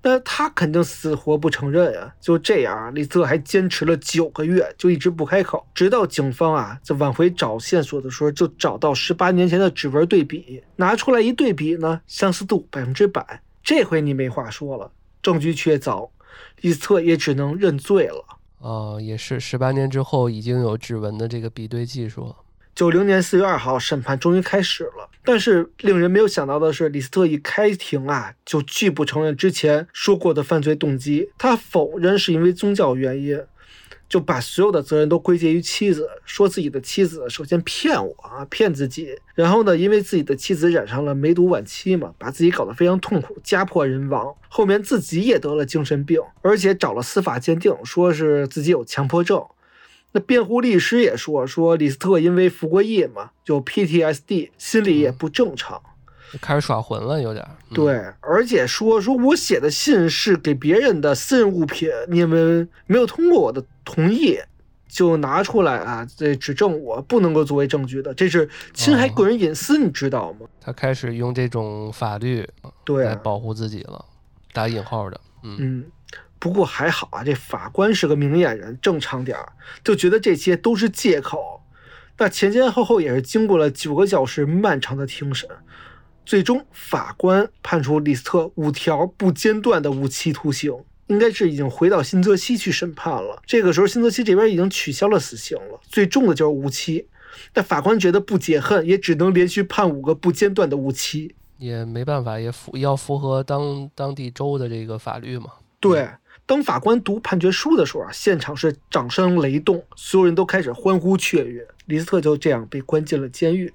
那他肯定死活不承认呀。就这样，李斯特还坚持了九个月，就一直不开口，直到警方啊在往回找线索的时候，就找到十八年前的指纹对比，拿出来一对比呢，相似度百分之百。这回你没话说了，证据确凿，李斯特也只能认罪了。哦，也是十八年之后已经有指纹的这个比对技术了。九零年四月二号，审判终于开始了。但是令人没有想到的是，李斯特一开庭啊，就拒不承认之前说过的犯罪动机，他否认是因为宗教原因，就把所有的责任都归结于妻子，说自己的妻子首先骗我啊，骗自己，然后呢，因为自己的妻子染上了梅毒晚期嘛，把自己搞得非常痛苦，家破人亡。后面自己也得了精神病，而且找了司法鉴定，说是自己有强迫症。那辩护律师也说，说李斯特因为服过役嘛，就 PTSD，心理也不正常。开始耍混了，有点对，而且说说我写的信是给别人的私人物品，你们没有通过我的同意就拿出来啊，这指证我不能够作为证据的，这是侵害个人隐私，你知道吗？他开始用这种法律对啊，来保护自己了，打引号的。嗯嗯。不过还好啊，这法官是个明眼人，正常点儿，就觉得这些都是借口。那前前后后也是经过了九个小时漫长的庭审，最终法官判处李斯特五条不间断的无期徒刑，应该是已经回到新泽西去审判了。这个时候，新泽西这边已经取消了死刑了，最重的就是无期。但法官觉得不解恨，也只能连续判五个不间断的无期。也没办法，也符要符合当当地州的这个法律嘛。对。当法官读判决书的时候啊，现场是掌声雷动，所有人都开始欢呼雀跃。李斯特就这样被关进了监狱，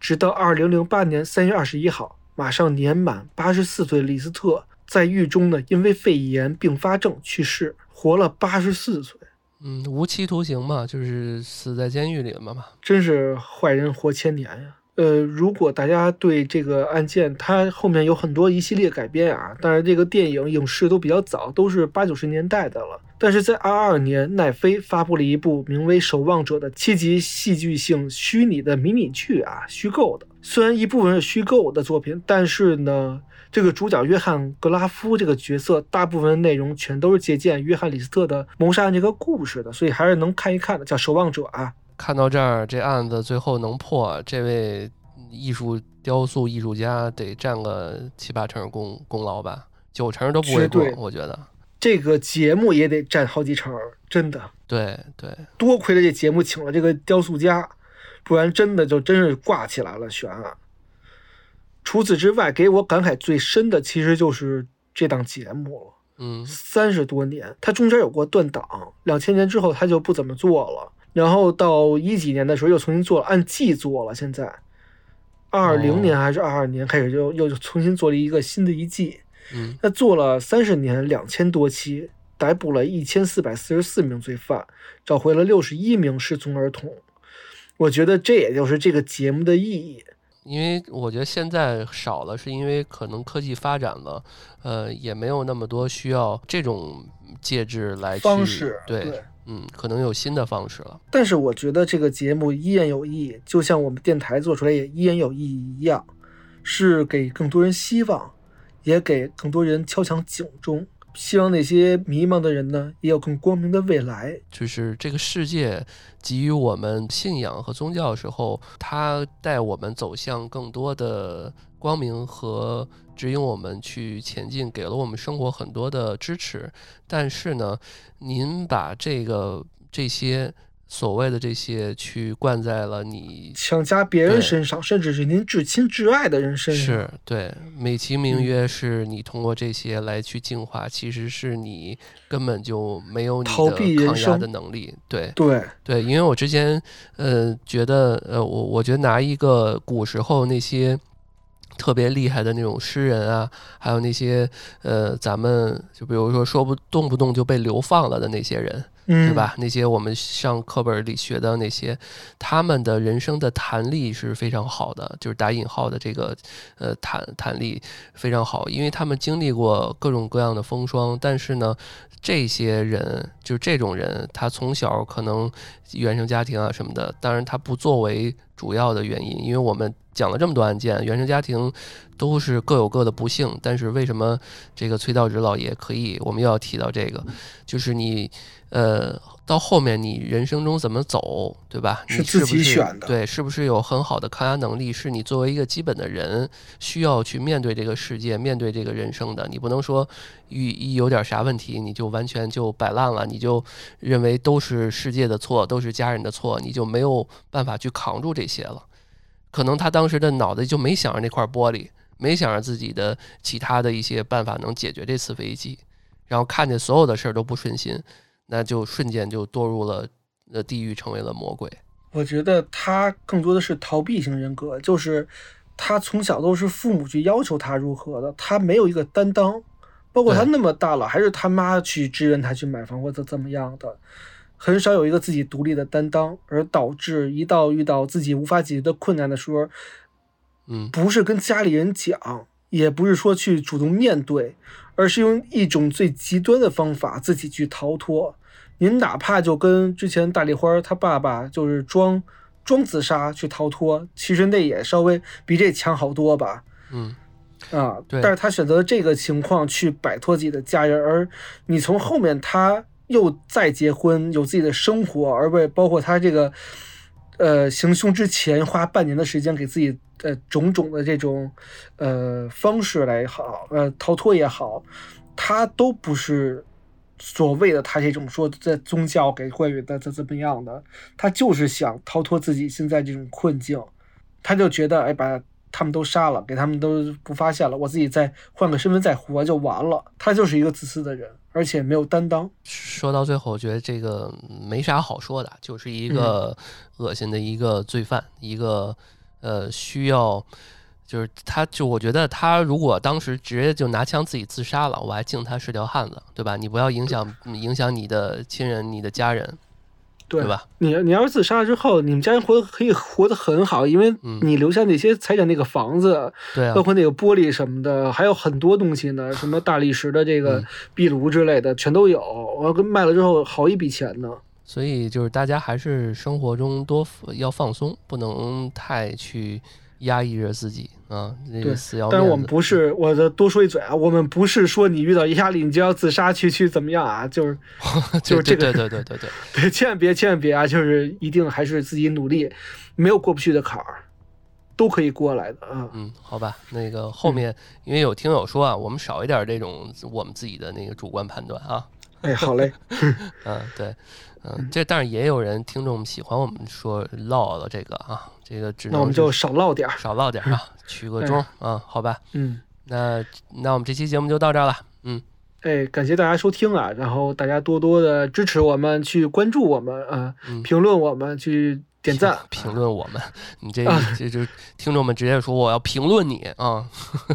直到二零零八年三月二十一号，马上年满八十四岁，李斯特在狱中呢，因为肺炎并发症去世，活了八十四岁。嗯，无期徒刑嘛，就是死在监狱里了嘛。真是坏人活千年呀。呃，如果大家对这个案件，它后面有很多一系列改编啊，当然这个电影影视都比较早，都是八九十年代的了。但是在二二年，奈飞发布了一部名为《守望者》的七集戏剧性虚拟的迷你剧啊，虚构的。虽然一部分是虚构的作品，但是呢，这个主角约翰·格拉夫这个角色，大部分内容全都是借鉴约翰·李斯特的谋杀案这个故事的，所以还是能看一看的。叫《守望者》啊。看到这儿，这案子最后能破，这位艺术雕塑艺术家得占个七八成功功劳吧，九成都不为过，我觉得。这个节目也得占好几成，真的。对对，多亏了这节目请了这个雕塑家，不然真的就真是挂起来了悬案。除此之外，给我感慨最深的其实就是这档节目了。嗯，三十多年，它中间有过断档，两千年之后它就不怎么做了。然后到一几年的时候又重新做了，按季做了。现在二零年还是二二年开始又又重新做了一个新的一季。嗯，那做了三十年，两千多期，逮捕了一千四百四十四名罪犯，找回了六十一名失踪儿童。我觉得这也就是这个节目的意义。因为我觉得现在少了，是因为可能科技发展了，呃，也没有那么多需要这种介质来去方式对，嗯，可能有新的方式了。但是我觉得这个节目依然有意义，就像我们电台做出来也依然有意义一样，是给更多人希望，也给更多人敲响警钟。希望那些迷茫的人呢，也有更光明的未来。就是这个世界给予我们信仰和宗教的时候，它带我们走向更多的光明和指引我们去前进，给了我们生活很多的支持。但是呢，您把这个这些。所谓的这些，去灌在了你强加别人身上，甚至是您至亲至爱的人身上。是对，美其名曰是你通过这些来去净化，其实是你根本就没有你的抗压的能力。对对对，因为我之前呃觉得呃我我觉得拿一个古时候那些特别厉害的那种诗人啊，还有那些呃咱们就比如说说不动不动就被流放了的那些人。对吧？那些我们上课本里学的那些，他们的人生的弹力是非常好的，就是打引号的这个，呃，弹弹力非常好，因为他们经历过各种各样的风霜。但是呢，这些人就是这种人，他从小可能原生家庭啊什么的，当然他不作为主要的原因，因为我们讲了这么多案件，原生家庭都是各有各的不幸。但是为什么这个崔道直老爷可以？我们又要提到这个，就是你。呃，到后面你人生中怎么走，对吧？是自己选的。对，是不是有很好的抗压能力？是你作为一个基本的人需要去面对这个世界、面对这个人生的。你不能说一一有点啥问题，你就完全就摆烂了，你就认为都是世界的错，都是家人的错，你就没有办法去扛住这些了。可能他当时的脑子就没想着那块玻璃，没想着自己的其他的一些办法能解决这次危机，然后看见所有的事儿都不顺心。那就瞬间就堕入了呃地狱，成为了魔鬼。我觉得他更多的是逃避型人格，就是他从小都是父母去要求他如何的，他没有一个担当。包括他那么大了，还是他妈去支援他去买房或者怎么样的，很少有一个自己独立的担当，而导致一到遇到自己无法解决的困难的时候，嗯，不是跟家里人讲，也不是说去主动面对，而是用一种最极端的方法自己去逃脱。您哪怕就跟之前大丽花她爸爸就是装装自杀去逃脱，其实那也稍微比这强好多吧。嗯，啊，但是他选择这个情况去摆脱自己的家人，而你从后面他又再结婚，有自己的生活，而不包括他这个呃行凶之前花半年的时间给自己呃种种的这种呃方式来好呃逃脱也好，他都不是。所谓的他这种说在宗教给或者的怎怎么样的，他就是想逃脱自己现在这种困境，他就觉得哎，把他们都杀了，给他们都不发现了，我自己再换个身份再活就完了。他就是一个自私的人，而且没有担当。说到最后，我觉得这个没啥好说的，就是一个恶心的一个罪犯，一个呃需要。就是他，就我觉得他如果当时直接就拿枪自己自杀了，我还敬他是条汉子，对吧？你不要影响影响你的亲人、你的家人，对吧？你你要是自杀之后，你们家人活可以活得很好，因为你留下那些财产，那个房子，对，包括那个玻璃什么的，还有很多东西呢，什么大理石的这个壁炉之类的，全都有。我跟卖了之后好一笔钱呢。所以就是大家还是生活中多要放松，不能太去。压抑着自己啊，对，死要但是我们不是，我再多说一嘴啊，我们不是说你遇到压力你就要自杀去去怎么样啊，就是 就是这个，对对对对对 对，千万别千万别啊，就是一定还是自己努力，没有过不去的坎儿，都可以过来的啊。嗯，好吧，那个后面因为有听友说啊，我们少一点这种我们自己的那个主观判断啊。哎，好嘞。嗯，对。嗯，这但是也有人听众喜欢我们说唠了这个啊，这个只能那我们就少唠点儿，少唠点儿啊，取个中啊，好吧，嗯，那那我们这期节目就到这儿了，嗯，哎，感谢大家收听啊，然后大家多多的支持我们，去关注我们啊，评论我们，去。点赞、评论我们。你这啊这就听众们直接说我要评论你啊，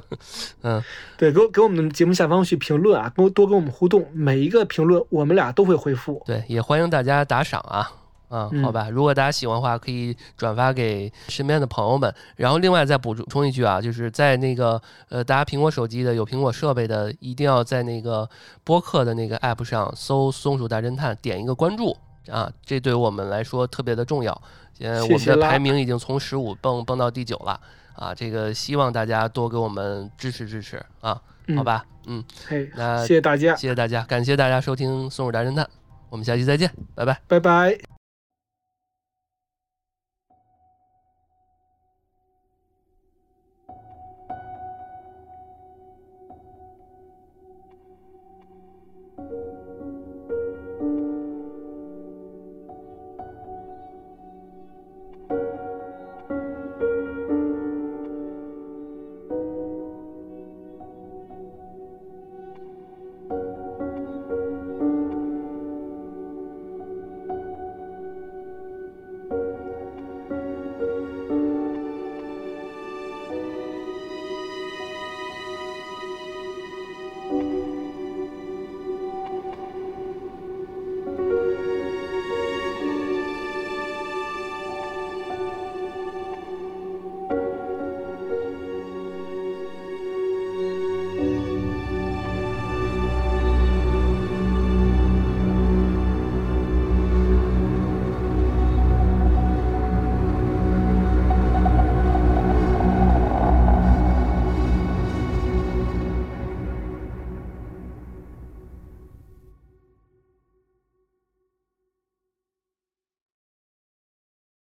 嗯，对，给我给我们节目下方去评论啊，多多跟我们互动，每一个评论我们俩都会回复。对，也欢迎大家打赏啊。啊，嗯好吧，如果大家喜欢的话，可以转发给身边的朋友们。然后另外再补充一句啊，就是在那个呃，大家苹果手机的有苹果设备的，一定要在那个播客的那个 app 上搜“松鼠大侦探”，点一个关注啊，这对我们来说特别的重要。现在我们的排名已经从十五蹦蹦到第九了啊，这个希望大家多给我们支持支持啊，嗯好，吧，嗯，嘿，那谢谢大家，谢谢大家，感谢大家收听《松鼠大侦探》，我们下期再见，拜拜。拜拜。